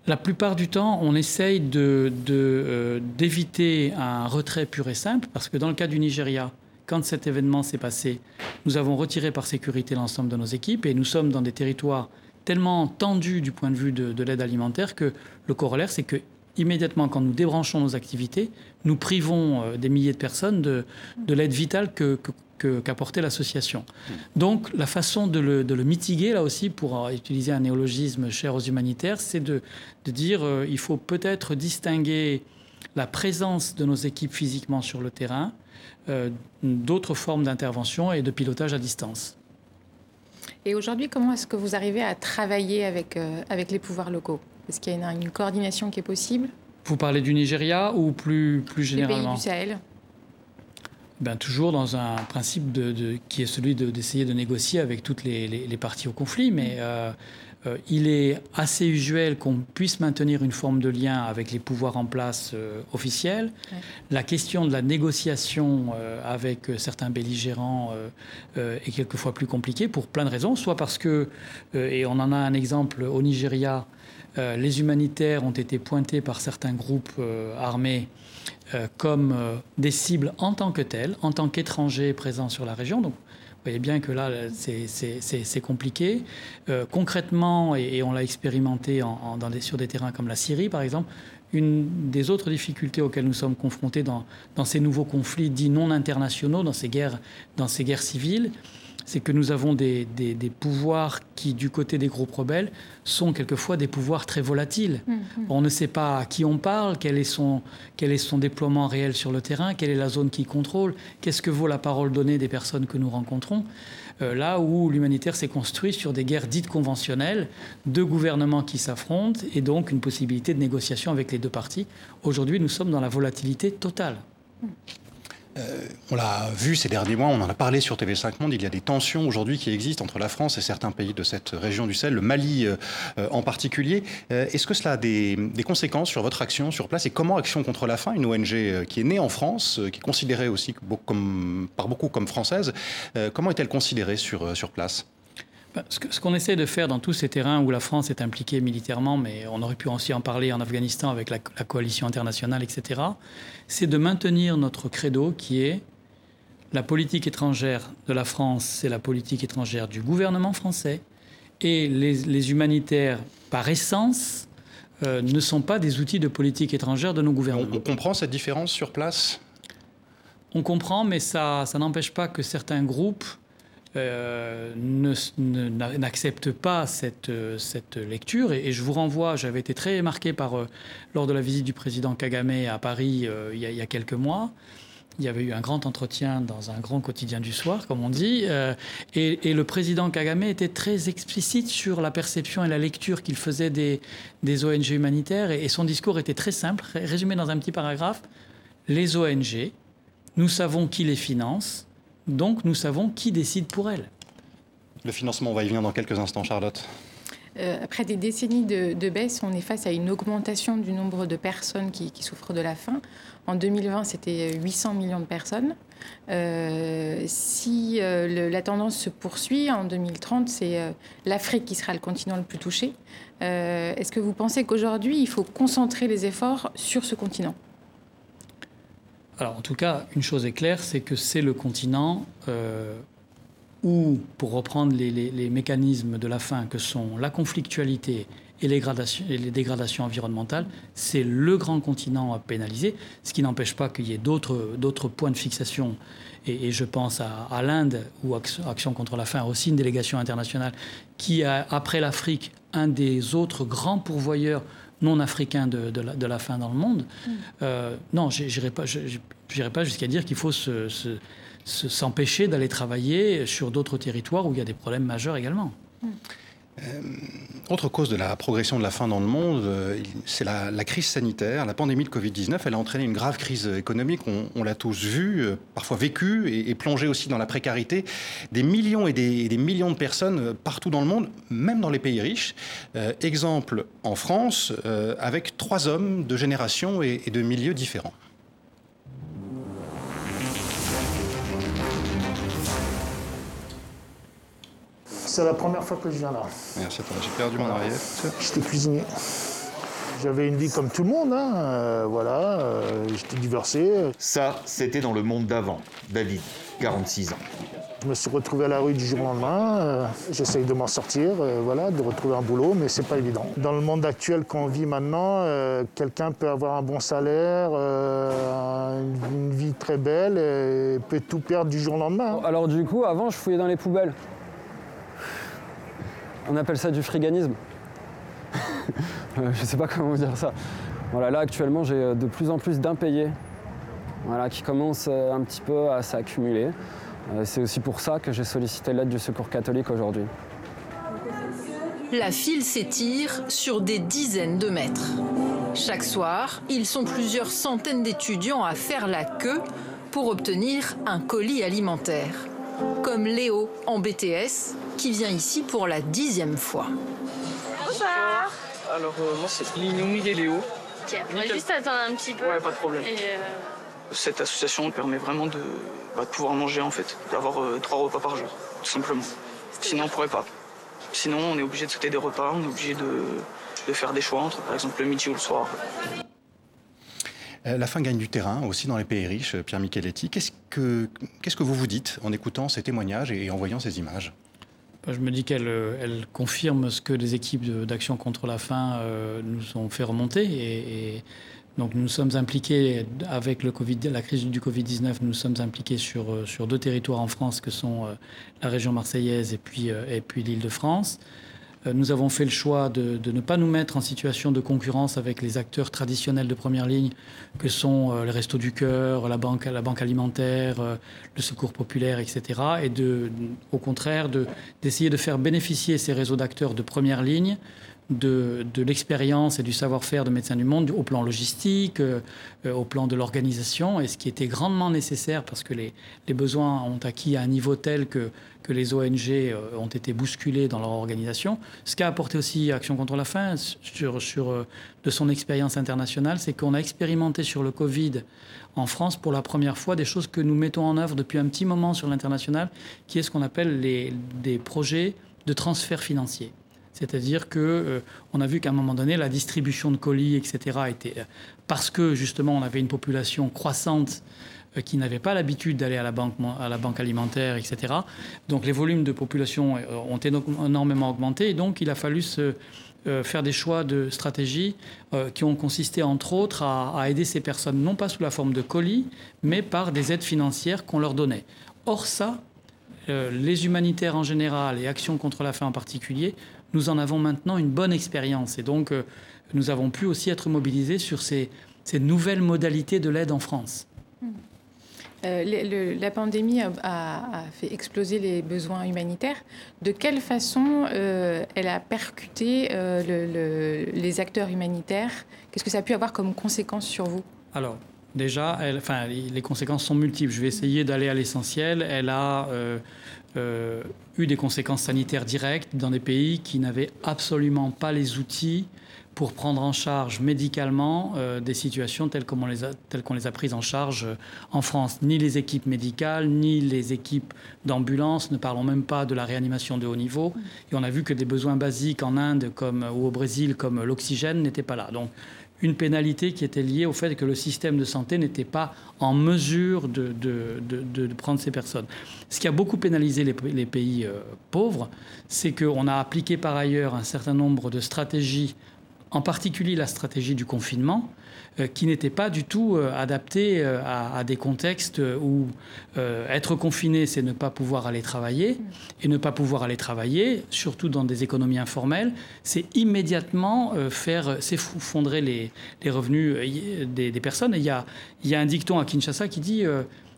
S3: La plupart du temps, on essaye euh, d'éviter de, un retrait pur et simple parce que dans le cas du Nigeria, quand cet événement s'est passé, nous avons retiré par sécurité l'ensemble de nos équipes et nous sommes dans des territoires tellement tendus du point de vue de, de l'aide alimentaire que le corollaire, c'est que immédiatement, quand nous débranchons nos activités, nous privons euh, des milliers de personnes de, l'aide vitale que, qu'apportait l'association. Donc la façon de le, mitiguer, là aussi, pour euh, utiliser un néologisme cher aux humanitaires, c'est de, dire euh, il faut peut-être distinguer la présence de nos équipes physiquement sur le terrain d'autres formes d'intervention et de pilotage à distance.
S6: Et aujourd'hui, comment est-ce que vous arrivez à travailler avec les pouvoirs locaux? Est-ce qu'il y a une, coordination qui est possible?
S3: Vous parlez du Nigeria ou plus, plus généralement
S6: Les pays du Sahel.
S3: Ben, toujours dans un principe de, qui est celui d'essayer de, négocier avec toutes les, parties au conflit, mais euh, euh, il est assez usuel qu'on puisse maintenir une forme de lien avec les pouvoirs en place euh, officiels. La question de la négociation avec certains belligérants est quelquefois plus compliquée pour plein de raisons, soit parce que, et on en a un exemple au Nigeria, euh, les humanitaires ont été pointés par certains groupes euh, armés euh, comme des cibles en tant que telles, en tant qu'étrangers présents sur la région. Donc, vous voyez bien que là, c'est compliqué. concrètement, et, on l'a expérimenté sur des terrains comme la Syrie, par exemple, une des autres difficultés auxquelles nous sommes confrontés dans, ces nouveaux conflits dits non internationaux, dans ces guerres, dans ces guerres civiles, c'est que nous avons des, pouvoirs qui, du côté des groupes rebelles, sont quelquefois des pouvoirs très volatiles. Mm, mm. On ne sait pas à qui on parle, quel est, son, quel est son déploiement réel sur le terrain, quelle est la zone qui contrôle, qu'est-ce que vaut la parole donnée des personnes que nous rencontrons. Euh, là où l'humanitaire s'est construit sur des guerres dites conventionnelles, deux gouvernements qui s'affrontent et donc une possibilité de négociation avec les deux parties. Aujourd'hui, nous sommes dans la volatilité totale. Mm.
S1: Euh, on l'a vu ces derniers mois, on en a parlé sur TV5 Monde, il y a des tensions aujourd'hui qui existent entre la France et certains pays de cette région du Sahel, le Mali euh, euh, en particulier. Est-ce que cela a des, conséquences sur votre action sur place et comment Action contre la faim, une ONG qui est née en France, qui est considérée aussi par beaucoup comme française, comment est-elle considérée sur, sur place?
S3: Ce qu'on essaie de faire dans tous ces terrains où la France est impliquée militairement, mais on aurait pu aussi en parler en Afghanistan avec la, coalition internationale, etc., c'est de maintenir notre credo qui est la politique étrangère de la France, c'est la politique étrangère du gouvernement français, et les, humanitaires, par essence, euh, ne sont pas des outils de politique étrangère de nos gouvernements.
S1: On, comprend cette différence sur place?
S3: On comprend, mais ça, ça n'empêche pas que certains groupes euh, n'acceptent pas cette, cette lecture. Et, je vous renvoie, j'avais été très marqué par, euh, lors de la visite du président Kagame à Paris euh, il, y a, quelques mois. Il y avait eu un grand entretien dans un grand quotidien du soir, comme on dit, et, le président Kagame était très explicite sur la perception et la lecture qu'il faisait des, des, ONG humanitaires, et son discours était très simple, résumé dans un petit paragraphe. Les ONG, nous savons qui les finance, donc nous savons qui décide pour elle.
S1: Le financement, on va y venir dans quelques instants, Charlotte.
S6: Euh, après des décennies de, baisse, on est face à une augmentation du nombre de personnes qui, souffrent de la faim. En 2020, c'était 800 millions de personnes. Euh, si euh, la tendance se poursuit, en 2030, c'est l'Afrique qui sera le continent le plus touché. Est-ce que vous pensez qu'aujourd'hui, il faut concentrer les efforts sur ce continent?
S3: Alors en tout cas, une chose est claire, c'est que c'est le continent euh, où, pour reprendre les, mécanismes de la faim que sont la conflictualité et les, dégradations environnementales, c'est le grand continent à pénaliser, ce qui n'empêche pas qu'il y ait d'autres points de fixation. Et, je pense à, l'Inde, où Action, contre la faim a aussi une délégation internationale qui a, après l'Afrique, un des autres grands pourvoyeurs non africains de, de, la, faim dans le monde. Mm. Euh, non, je n'irai pas, pas jusqu'à dire qu'il faut s'empêcher d'aller travailler sur d'autres territoires où il y a des problèmes majeurs également. Mm.
S1: Euh, autre cause de la progression de la faim dans le monde, euh, c'est la, crise sanitaire. La pandémie de Covid-19, elle a entraîné une grave crise économique. On, l'a tous vu, euh, parfois vécu, et, plongé aussi dans la précarité. Des millions et des, millions de personnes partout dans le monde, même dans les pays riches. exemple en France, avec trois hommes de génération et de milieux différents.
S12: C'est la première fois que je viens là.
S1: Merci j'ai perdu mon arrière.
S12: J'étais cuisinier. J'avais une vie comme tout le monde, hein. euh, voilà, euh, j'étais divorcé.
S5: Ça, c'était dans le monde d'avant. David, 46 ans.
S12: Je me suis retrouvé à la rue du jour au lendemain. Euh, j'essaye de m'en sortir, voilà, de retrouver un boulot, mais c'est pas évident. Dans le monde actuel qu'on vit maintenant, quelqu'un peut avoir un bon salaire, une vie très belle, et peut tout perdre du jour au lendemain.
S13: Hein. Alors du coup, avant, je fouillais dans les poubelles. On appelle ça du friganisme. je sais pas comment vous dire ça. Voilà, là actuellement j'ai euh, de plus en plus d'impayés voilà, qui commencent euh, un petit peu à s'accumuler. Euh, c'est aussi pour ça que j'ai sollicité l'aide du Secours catholique aujourd'hui.
S14: La file s'étire sur des dizaines de mètres. Chaque soir, ils sont plusieurs centaines d'étudiants à faire la queue pour obtenir un colis alimentaire. Comme Léo en BTS, qui vient ici pour la dixième fois.
S15: Bonsoir. Alors, euh, moi, c'est Mignon et Léo.
S16: Ok, on va juste attendre un petit peu.
S15: Ouais, pas de problème. Euh, Cette association permet vraiment de, bah, de, pouvoir manger, en fait, d'avoir euh, trois repas par jour, tout simplement. Sinon, on pourrait pas. Sinon, on est obligé de sauter des repas, on est obligé de, de faire des choix entre, par exemple, le midi ou le soir.
S1: La faim gagne du terrain aussi dans les pays riches, Pierre Micheletti. Qu'est-ce que, qu'est-ce que vous vous dites en écoutant ces témoignages et en voyant ces images?
S3: Je me dis qu'elle elle confirme ce que les équipes d'Action contre la faim euh, nous ont fait remonter. Et, donc nous sommes impliqués avec la crise du Covid-19, nous sommes impliqués sur, euh, sur deux territoires en France que sont euh, la région marseillaise et puis, et puis l'île de France. Euh, nous avons fait le choix de, ne pas nous mettre en situation de concurrence avec les acteurs traditionnels de première ligne, que sont euh, les Restos du Cœur, la banque, la banque alimentaire, euh, le Secours populaire, etc. Et de, au contraire, d'essayer de, faire bénéficier ces réseaux d'acteurs de première ligne de, l'expérience et du savoir-faire de Médecins du Monde au plan logistique, au plan de l'organisation, et ce qui était grandement nécessaire parce que les, les, besoins ont acquis à un niveau tel que que les ONG euh, ont été bousculées dans leur organisation. Ce qu'a apporté aussi Action contre la faim sur, sur, euh, de son expérience internationale, c'est qu'on a expérimenté sur le Covid en France pour la première fois des choses que nous mettons en œuvre depuis un petit moment sur l'international, qui est ce qu'on appelle les, des projets de transferts financiers. C'est-à-dire que euh, on a vu qu'à un moment donné, la distribution de colis, etc., était parce que justement on avait une population croissante euh, qui n'avait pas l'habitude d'aller à la banque alimentaire, etc. Donc les volumes de population euh, ont énormément augmenté, et donc il a fallu se faire des choix de stratégie qui ont consisté entre autres à, aider ces personnes non pas sous la forme de colis, mais par des aides financières qu'on leur donnait. Or ça, les humanitaires en général et Action contre la faim en particulier nous en avons maintenant une bonne expérience. Et donc, euh, nous avons pu aussi être mobilisés sur ces, nouvelles modalités de l'aide en France.
S6: Euh, la pandémie a, fait exploser les besoins humanitaires. De quelle façon euh, elle a percuté les acteurs humanitaires? Qu'est-ce que ça a pu avoir comme conséquence sur vous?
S3: Alors, déjà, enfin, les conséquences sont multiples. Je vais essayer d'aller à l'essentiel. Elle a eu des conséquences sanitaires directes dans des pays qui n'avaient absolument pas les outils pour prendre en charge médicalement euh, des situations telles qu'on les, a, prises en charge euh, en France. Ni les équipes médicales, ni les équipes d'ambulance, ne parlons même pas de la réanimation de haut niveau. Et on a vu que des besoins basiques en Inde comme, ou au Brésil, comme l'oxygène, n'étaient pas là. Donc une pénalité qui était liée au fait que le système de santé n'était pas en mesure de, prendre ces personnes. Ce qui a beaucoup pénalisé les, pays euh, pauvres, c'est qu'on a appliqué par ailleurs un certain nombre de stratégies, en particulier la stratégie du confinement, euh, qui n'était pas du tout euh, adapté euh, à, des contextes où être confiné, c'est ne pas pouvoir aller travailler. Et ne pas pouvoir aller travailler, surtout dans des économies informelles, c'est immédiatement faire s'effondrer les, revenus des, personnes. Et il y a un dicton à Kinshasa qui dit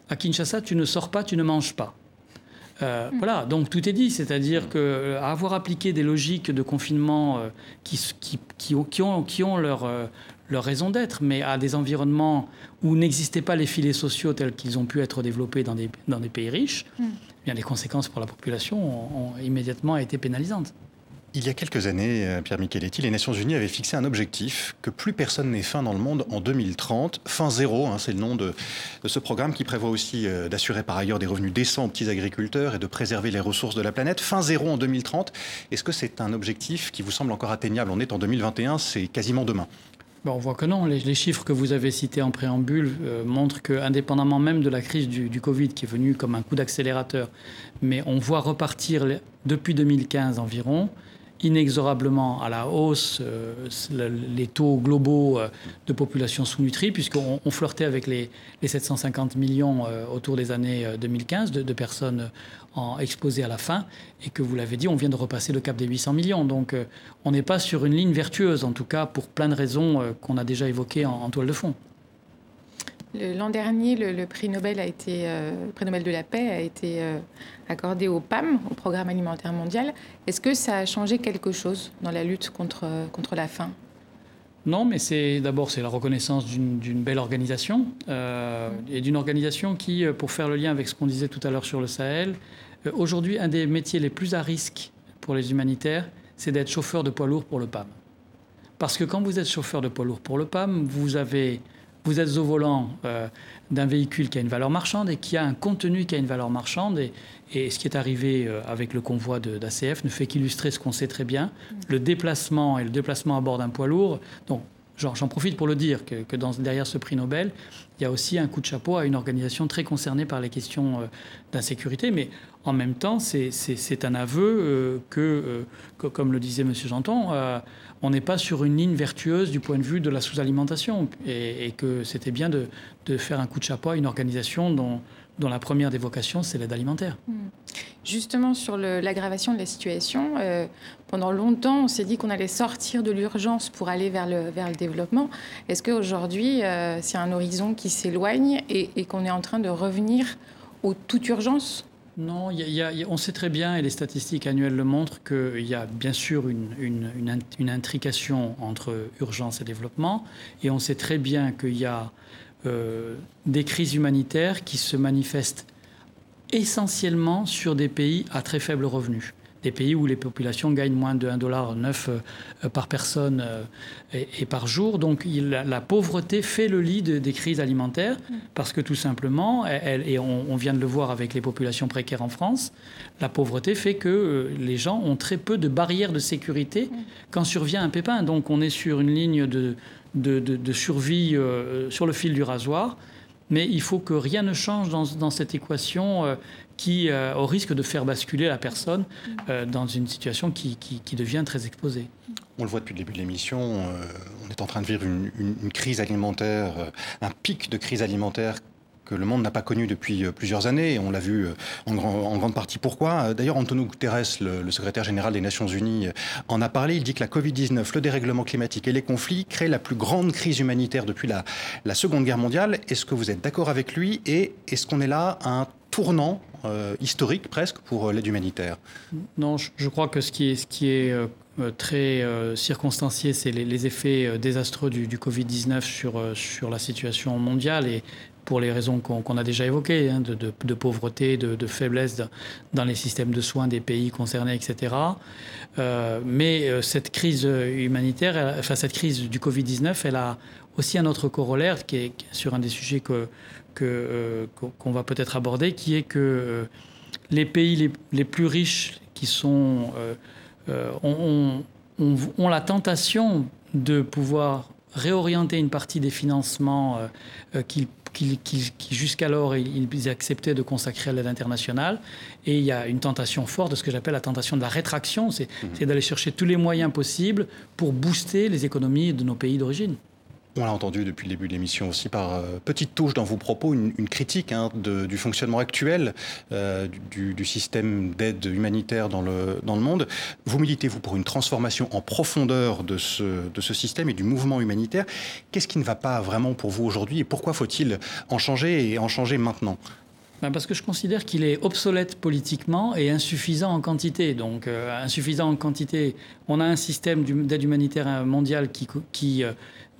S3: à Kinshasa, tu ne sors pas, tu ne manges pas. Voilà, donc tout est dit, c'est-à-dire que avoir appliqué des logiques de confinement qui, qui, qui, ont, qui ont leur, leur raison d'être, mais à des environnements où n'existaient pas les filets sociaux tels qu'ils ont pu être développés dans des, dans des pays riches, hmm. eh bien les conséquences pour la population ont, immédiatement été pénalisantes.
S1: Il y a quelques années, euh, Pierre Micheletti, les Nations Unies avaient fixé un objectif que plus personne n'ait faim dans le monde en 2030. Fin zéro, hein, c'est le nom de, ce programme qui prévoit aussi euh, d'assurer par ailleurs des revenus décents aux petits agriculteurs et de préserver les ressources de la planète. Fin zéro en 2030. Est-ce que c'est un objectif qui vous semble encore atteignable? On est en 2021, c'est quasiment demain
S3: on voit que non. Les, chiffres que vous avez cités en préambule euh, montrent que, indépendamment même de la crise du, Covid, qui est venue comme un coup d'accélérateur, mais on voit repartir depuis 2015 environ inexorablement à la hausse euh, les taux globaux euh, de population sous-nutrie, puisqu'on flirtait avec les, 750 millions euh, autour des années 2015 de, personnes exposées à la faim, et que vous l'avez dit, on vient de repasser le cap des 800 millions. Donc on n'est pas sur une ligne vertueuse, en tout cas pour plein de raisons qu'on a déjà évoquées en toile de fond.
S6: L'an dernier, le, prix Nobel a été, euh, prix Nobel de la paix a été euh, accordé au PAM, au Programme alimentaire mondial. Est-ce que ça a changé quelque chose dans la lutte contre, contre la faim?
S3: Non, mais c'est d'abord c'est la reconnaissance d'une belle organisation euh, et d'une organisation qui, pour faire le lien avec ce qu'on disait tout à l'heure sur le Sahel, aujourd'hui un des métiers les plus à risque pour les humanitaires, c'est d'être chauffeur de poids lourd pour le PAM. Parce que quand vous êtes chauffeur de poids lourd pour le PAM, vous avez vous êtes au volant euh, d'un véhicule qui a une valeur marchande et qui a un contenu qui a une valeur marchande. Et, ce qui est arrivé euh, avec le convoi d'ACF ne fait qu'illustrer ce qu'on sait très bien. Le déplacement et le déplacement à bord d'un poids lourd. Donc, j'en profite pour le dire, que, derrière ce prix Nobel, il y a aussi un coup de chapeau à une organisation très concernée par les questions euh, d'insécurité. Mais en même temps, c'est un aveu que, comme le disait M. Janton, on n'est pas sur une ligne vertueuse du point de vue de la sous-alimentation et, que c'était bien de, faire un coup de chapeau à une organisation dont, la première des vocations, c'est l'aide alimentaire. Hmm.
S6: Justement, sur l'aggravation de la situation, euh, pendant longtemps, on s'est dit qu'on allait sortir de l'urgence pour aller vers le, développement. Est-ce qu'aujourd'hui, euh, c'est un horizon qui s'éloigne et, et qu'on est en train de revenir aux toute urgence?
S3: Non, on sait très bien, et les statistiques annuelles le montrent, qu'il y a bien sûr une, intrication entre urgence et développement, et on sait très bien qu'il y a euh, des crises humanitaires qui se manifestent essentiellement sur des pays à très faible revenu. Des pays où les populations gagnent moins de 1,9 dollar par personne et, par jour. Donc la, pauvreté fait le lit des crises alimentaires parce que tout simplement, et on, vient de le voir avec les populations précaires en France, la pauvreté fait que les gens ont très peu de barrières de sécurité quand survient un pépin. Donc on est sur une ligne de, de, survie sur le fil du rasoir. Mais il faut que rien ne change dans, cette équation qui, euh, au risque de faire basculer la personne euh, dans une situation qui, devient très exposée.
S1: On le voit depuis le début de l'émission, euh, on est en train de vivre une, crise alimentaire, un pic de crise alimentaire que le monde n'a pas connu depuis plusieurs années. Et on l'a vu en, grande partie pourquoi? D'ailleurs, Antonio Guterres, le, secrétaire général des Nations Unies, en a parlé. Il dit que la Covid-19, le dérèglement climatique et les conflits créent la plus grande crise humanitaire depuis la, la Seconde Guerre mondiale. Est-ce que vous êtes d'accord avec lui? Et est-ce qu'on est là à un tournant euh, historique presque pour euh, l'aide humanitaire
S3: Non, je, crois que ce qui est, euh, très circonstancié, c'est les, effets désastreux du, Covid-19 sur, sur la situation mondiale et pour les raisons qu'on a déjà évoquées, hein, de, pauvreté, de, faiblesse dans les systèmes de soins des pays concernés, etc. mais cette crise humanitaire, enfin cette crise du Covid-19, elle a aussi un autre corollaire qui est sur un des sujets que euh, qu'on va peut-être aborder, qui est que euh, les pays les, plus riches qui sont, euh, ont, la tentation de pouvoir réorienter une partie des financements qui jusqu'alors ils acceptaient de consacrer à l'aide internationale. Et il y a une tentation forte de ce que j'appelle la tentation de la rétraction, c'est mmh. d'aller chercher tous les moyens possibles pour booster les économies de nos pays d'origine.
S1: On l'a entendu depuis le début de l'émission aussi par euh, petite touche dans vos propos, une, critique hein, du fonctionnement actuel euh, du, système d'aide humanitaire dans le, dans le monde. Vous militez, vous, pour une transformation en profondeur de ce, de ce système et du mouvement humanitaire. Qu'est-ce qui ne va pas vraiment pour vous aujourd'hui et pourquoi faut-il en changer et en changer maintenant?
S3: Ben, parce que je considère qu'il est obsolète politiquement et insuffisant en quantité. Donc, euh, insuffisant en quantité, on a un système d'aide humanitaire mondiale qui, qui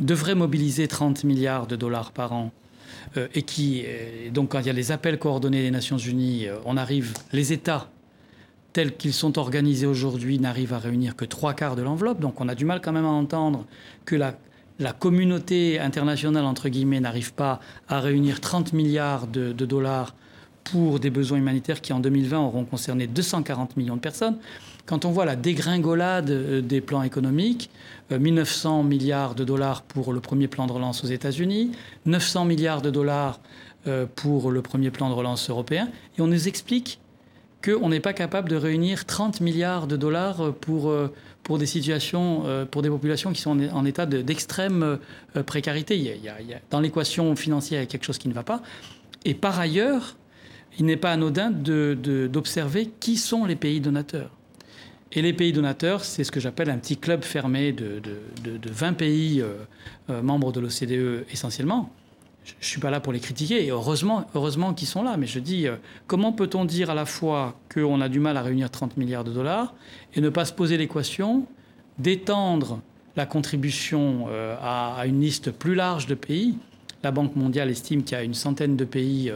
S3: devrait mobiliser 30 milliards de dollars par an. Euh, et qui, euh, donc, quand il y a les appels coordonnés des Nations Unies, euh, on arrive, les États tels qu'ils sont organisés aujourd'hui n'arrivent à réunir que trois quarts de l'enveloppe. Donc, on a du mal quand même à entendre que la, communauté internationale, entre guillemets, n'arrive pas à réunir 30 milliards de dollars pour des besoins humanitaires qui, en 2020, auront concerné 240 millions de personnes. Quand on voit la dégringolade euh, des plans économiques, 1900 euh, milliards de dollars pour le premier plan de relance aux États-Unis, 900 milliards de dollars euh, pour le premier plan de relance européen, et on nous explique qu'on n'est pas capable de réunir 30 milliards de dollars pour, pour des situations, pour des populations qui sont en état d'extrême précarité. Il y a, dans l'équation financière, il y a quelque chose qui ne va pas. Et par ailleurs, il n'est pas anodin d'observer qui sont les pays donateurs. Et les pays donateurs, c'est ce que j'appelle un petit club fermé de, 20 pays euh, euh, membres de l'OCDE essentiellement. Je ne suis pas là pour les critiquer, et heureusement, heureusement qu'ils sont là, mais je dis, euh, comment peut-on dire à la fois qu'on a du mal à réunir 30 milliards de dollars et ne pas se poser l'équation d'étendre la contribution à, à, une liste plus large de pays? La Banque mondiale estime qu'il y a une centaine de pays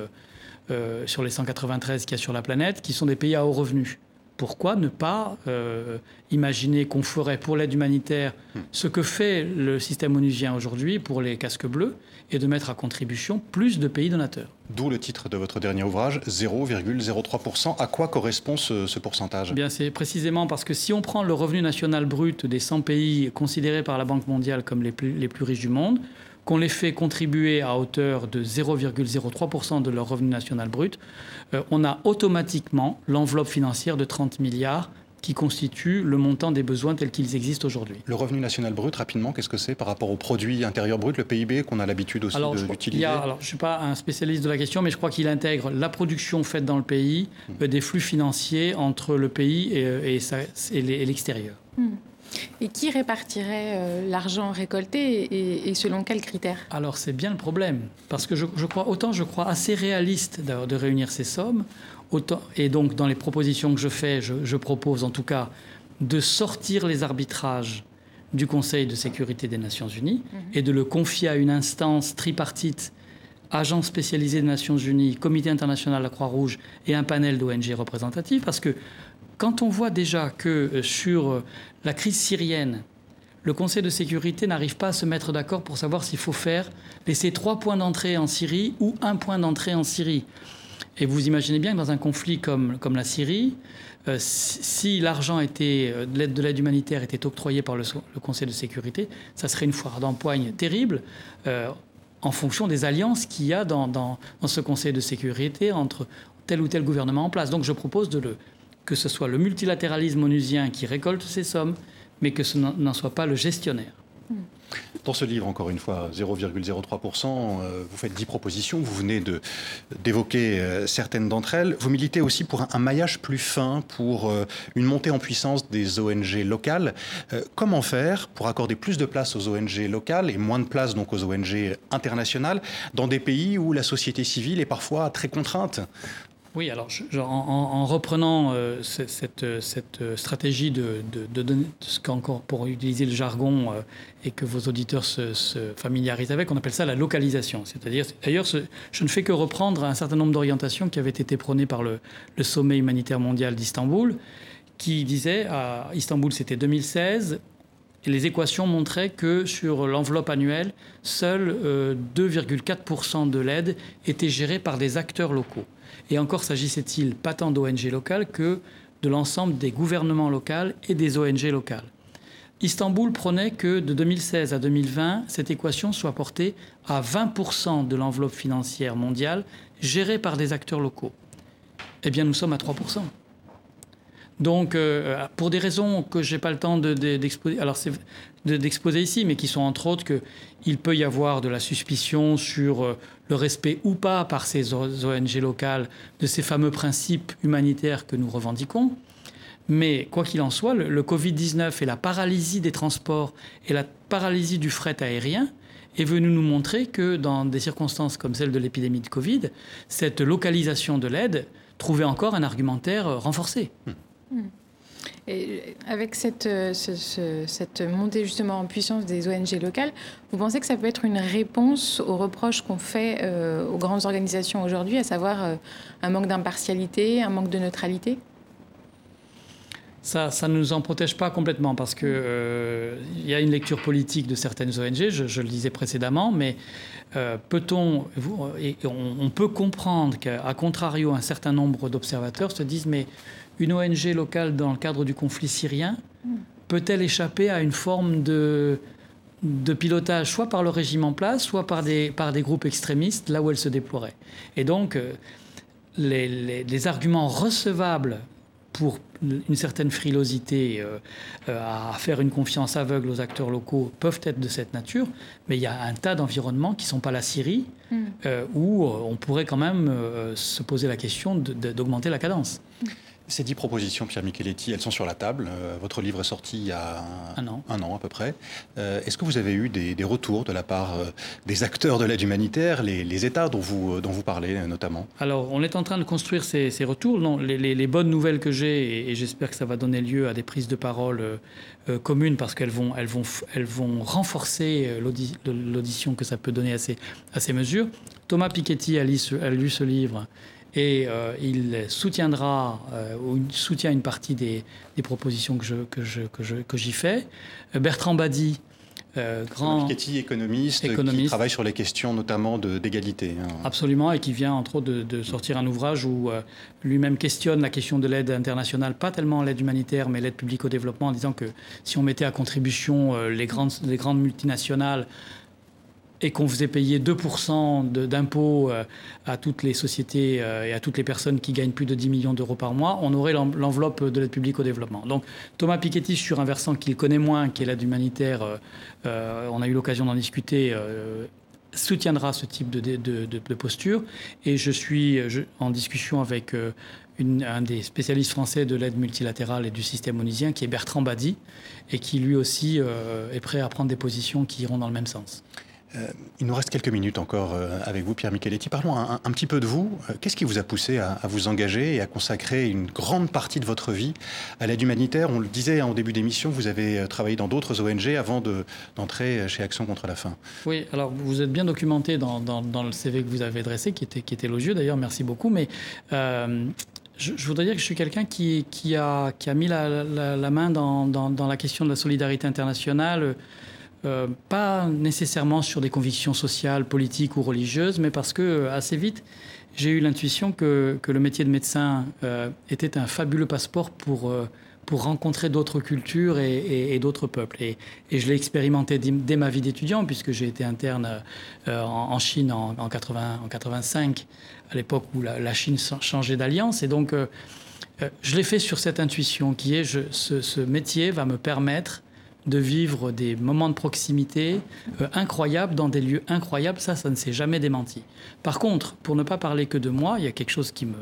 S3: sur les 193 qu'il y a sur la planète qui sont des pays à haut revenu pourquoi ne pas euh, imaginer qu'on ferait pour l'aide humanitaire hmm. ce que fait le système onusien aujourd'hui pour les casques bleus et de mettre à contribution plus de pays donateurs
S1: D'où le titre de votre dernier ouvrage, 0,03%. À quoi correspond ce, pourcentage?
S3: Eh Bien, C'est précisément parce que si on prend le revenu national brut des 100 pays considérés par la Banque mondiale comme les plus, les plus riches du monde, qu'on les fait contribuer à hauteur de 0,03% de leur revenu national brut, euh, on a automatiquement l'enveloppe financière de 30 milliards qui constitue le montant des besoins tels qu'ils existent aujourd'hui.
S1: Le revenu national brut, rapidement, qu'est-ce que c'est par rapport au produit intérieur brut, le PIB, qu'on a l'habitude aussi d'utiliser
S3: Alors, je ne suis pas un spécialiste de la question, mais je crois qu'il intègre la production faite dans le pays, hmm. euh, des flux financiers entre le pays et, euh, et, l'extérieur. Hmm.
S6: Et qui répartirait euh, l'argent récolté et, selon quels critères?
S3: Alors c'est bien le problème, parce que je, crois, autant je crois assez réaliste de réunir ces sommes, autant, et donc dans les propositions que je fais, je, propose en tout cas de sortir les arbitrages du Conseil de sécurité des Nations Unies mhm. et de le confier à une instance tripartite agence spécialisée des Nations Unies, Comité international de la Croix-Rouge et un panel d'ONG représentatifs, parce que quand on voit déjà que sur la crise syrienne, le Conseil de sécurité n'arrive pas à se mettre d'accord pour savoir s'il faut faire laisser trois points d'entrée en Syrie ou un point d'entrée en Syrie. Et vous imaginez bien que dans un conflit comme, comme la Syrie, euh, si, l'argent euh, de l'aide de l'aide humanitaire était octroyé par le, Conseil de sécurité, ça serait une foire d'empoigne terrible euh, en fonction des alliances qu'il y a dans, dans, ce Conseil de sécurité entre tel ou tel gouvernement en place. Donc je propose de le, que ce soit le multilatéralisme onusien qui récolte ces sommes, mais que ce n'en soit pas le gestionnaire.
S1: Dans ce livre, encore une fois, 0,03%, euh, vous faites 10 propositions, vous venez d'évoquer euh, certaines d'entre elles. Vous militez aussi pour un, maillage plus fin, pour euh, une montée en puissance des ONG locales. comment faire pour accorder plus de place aux ONG locales et moins de place donc aux ONG internationales dans des pays où la société civile est parfois très contrainte
S3: oui, alors en, reprenant euh, cette, cette, stratégie de, donner, ce qu'encore pour utiliser le jargon euh, et que vos auditeurs se, familiarisent avec, on appelle ça la localisation. C'est-à-dire, d'ailleurs, je ne fais que reprendre un certain nombre d'orientations qui avaient été prônées par le, sommet humanitaire mondial d'Istanbul, qui disait à Istanbul, c'était 2016, et les équations montraient que sur l'enveloppe annuelle, seul 2,4% euh, de l'aide était gérée par des acteurs locaux. Et encore s'agissait-il pas tant d'ONG locales que de l'ensemble des gouvernements locaux et des ONG locales. Istanbul prenait que de 2016 à 2020, cette équation soit portée à 20% de l'enveloppe financière mondiale gérée par des acteurs locaux. Eh bien, nous sommes à 3%. Donc, euh, pour des raisons que je n'ai pas le temps d'exposer, alors d'exposer ici, mais qui sont entre autres qu'il peut y avoir de la suspicion sur euh, le respect ou pas par ces ONG locales de ces fameux principes humanitaires que nous revendiquons. Mais quoi qu'il en soit, le, Covid-19 et la paralysie des transports et la paralysie du fret aérien est venu nous montrer que dans des circonstances comme celle de l'épidémie de Covid, cette localisation de l'aide trouvait encore un argumentaire renforcé. Hmm. Hmm.
S6: Et avec cette, euh, cette montée justement en puissance des ONG locales, vous pensez que ça peut être une réponse aux reproches qu'on fait euh, aux grandes organisations aujourd'hui, à savoir euh, un manque d'impartialité, un manque de neutralité?
S3: Ça, ça ne nous en protège pas complètement parce qu'il il y a une lecture politique de certaines ONG, je, le disais précédemment, mais peut-on, on, on, peut comprendre qu'à contrario, un certain nombre d'observateurs se disent mais une ONG locale dans le cadre du conflit syrien peut-elle échapper à une forme de, de pilotage, soit par le régime en place, soit par des, par des groupes extrémistes, là où elle se déploierait Et donc, euh, les, les, arguments recevables pour une certaine frilosité euh, euh, à faire une confiance aveugle aux acteurs locaux peuvent être de cette nature, mais il y a un tas d'environnements qui ne sont pas la Syrie, mm. où on pourrait quand même se poser la question d'augmenter la cadence.
S1: Ces dix propositions, Pierre Micheletti, elles sont sur la table. Euh, votre livre est sorti il y a
S3: un, an,
S1: un an à peu près. Euh, est-ce que vous avez eu des, retours de la part euh, des acteurs de l'aide humanitaire, les, États dont vous, dont vous parlez notamment?
S3: Alors, on est en train de construire ces, retours. Non, les, bonnes nouvelles que j'ai, et, j'espère que ça va donner lieu à des prises de parole communes parce qu'elles vont, elles vont, elles vont renforcer l'audition que ça peut donner à ces, à ces mesures. Thomas Piketty a a lu ce livre et euh, il soutiendra euh, ou soutient une partie des, propositions que, je, que, je, que, j'y fais. Euh, Bertrand Badi, grand
S1: économiste, économiste, qui travaille sur les questions notamment d'égalité.
S3: Hein. Absolument, et qui vient entre autres de, sortir un ouvrage où lui-même questionne la question de l'aide internationale, pas tellement l'aide humanitaire, mais l'aide publique au développement, en disant que si on mettait à contribution les, grandes, les grandes multinationales, et qu'on faisait payer 2% d'impôts euh, à toutes les sociétés euh, et à toutes les personnes qui gagnent plus de 10 millions d'euros par mois, on aurait l'enveloppe de l'aide publique au développement. Donc Thomas Piketty, sur un versant qu'il connaît moins, qui est l'aide humanitaire, euh, on a eu l'occasion d'en discuter, soutiendra ce type de, posture. Et je suis en discussion avec un des spécialistes français de l'aide multilatérale et du système onusien, qui est Bertrand Badi, et qui lui aussi est prêt à prendre des positions qui iront dans le même sens.
S1: Euh, il nous reste quelques minutes encore euh, avec vous, Pierre Micheletti. Parlons un, petit peu de vous. Euh, qu'est-ce qui vous a poussé à, vous engager et à consacrer une grande partie de votre vie à l'aide humanitaire? On le disait en début d'émission, vous avez travaillé dans d'autres ONG avant d'entrer chez Action contre la faim.
S3: Oui, alors vous êtes bien documenté dans, le CV que vous avez dressé, qui était, qui élogieux d'ailleurs, merci beaucoup. Mais je, voudrais dire que je suis quelqu'un qui, a, mis la, main dans, la question de la solidarité internationale, euh, pas nécessairement sur des convictions sociales, politiques ou religieuses, mais parce que euh, assez vite, j'ai eu l'intuition que, que, le métier de médecin euh, était un fabuleux passeport pour, pour rencontrer d'autres cultures et, d'autres peuples. Et, je l'ai expérimenté dès ma vie d'étudiant, puisque j'ai été interne en, Chine en, en, 80, en 85 à l'époque où la, Chine changeait d'alliance. Et donc, je l'ai fait sur cette intuition qui est ce, métier va me permettre de vivre des moments de proximité euh, incroyables dans des lieux incroyables. Ça, ça ne s'est jamais démenti. Par contre, pour ne pas parler que de moi, il y a quelque chose qui me...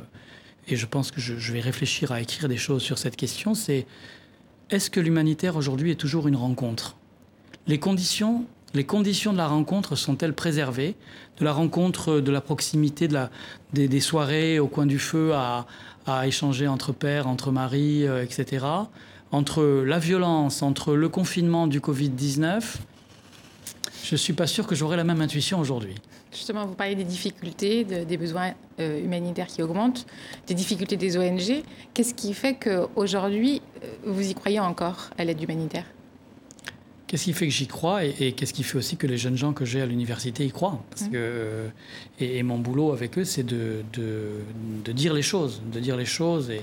S3: Et je pense que je, vais réfléchir à écrire des choses sur cette question, c'est est-ce que l'humanitaire aujourd'hui est toujours une rencontre? Les conditions les conditions de la rencontre sont-elles préservées? De la rencontre, de la proximité, de la, des, soirées au coin du feu à, échanger entre pères, entre maris, euh, etc. Entre la violence, entre le confinement du Covid-19, je ne suis pas sûr que j'aurai la même intuition aujourd'hui.
S6: Justement, vous parlez des difficultés, des besoins euh, humanitaires qui augmentent, des difficultés des ONG. Qu'est-ce qui fait qu'aujourd'hui, euh, vous y croyez encore à l'aide humanitaire?
S3: Qu'est-ce qui fait que j'y crois et, qu'est-ce qui fait aussi que les jeunes gens que j'ai à l'université y croient? Parce mmh. que, euh, et, mon boulot avec eux, c'est de, de, de, dire les choses, de dire les choses et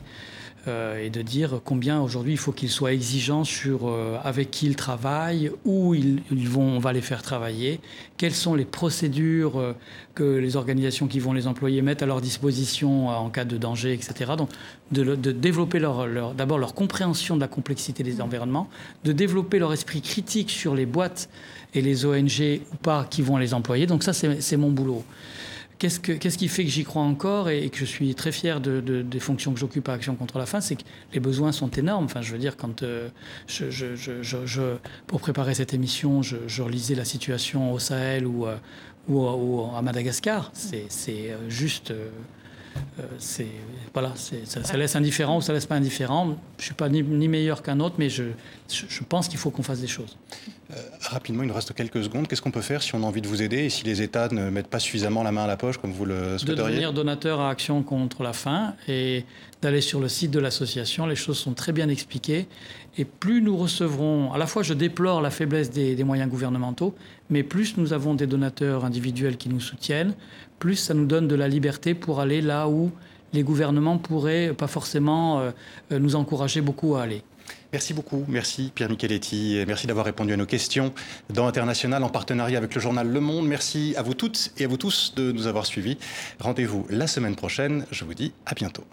S3: euh, et de dire combien aujourd'hui il faut qu'ils soient exigeants sur euh, avec qui ils travaillent, où ils, vont, on va les faire travailler, quelles sont les procédures euh, que les organisations qui vont les employer mettent à leur disposition en cas de danger, etc. Donc de, développer leur, leur d'abord leur compréhension de la complexité des environnements, de développer leur esprit critique sur les boîtes et les ONG ou pas qui vont les employer. Donc ça, c'est mon boulot. Qu'est-ce, qui fait que j'y crois encore et, que je suis très fier de, des fonctions que j'occupe à Action contre la faim C'est que les besoins sont énormes. Enfin, je veux dire, quand euh, je, pour préparer cette émission, je, relisais la situation au Sahel ou, euh, à Madagascar. C'est, euh, juste. C'est voilà, ça, laisse indifférent ou ça laisse pas indifférent. Je suis pas ni, meilleur qu'un autre, mais je, je pense qu'il faut qu'on fasse des choses.
S1: Euh, rapidement, il nous reste quelques secondes. Qu'est-ce qu'on peut faire si on a envie de vous aider et si les États ne mettent pas suffisamment la main à la poche comme vous le souhaiteriez
S3: De devenir donateur à Action contre la faim et d'aller sur le site de l'association. Les choses sont très bien expliquées. Et plus nous recevrons, à la fois je déplore la faiblesse des, des moyens gouvernementaux, mais plus nous avons des donateurs individuels qui nous soutiennent, plus ça nous donne de la liberté pour aller là où les gouvernements pourraient pas forcément euh, nous encourager beaucoup à aller.
S1: Merci beaucoup. Merci Pierre Micheletti. Merci d'avoir répondu à nos questions dans International en partenariat avec le journal Le Monde. Merci à vous toutes et à vous tous de nous avoir suivis. Rendez-vous la semaine prochaine. Je vous dis à bientôt.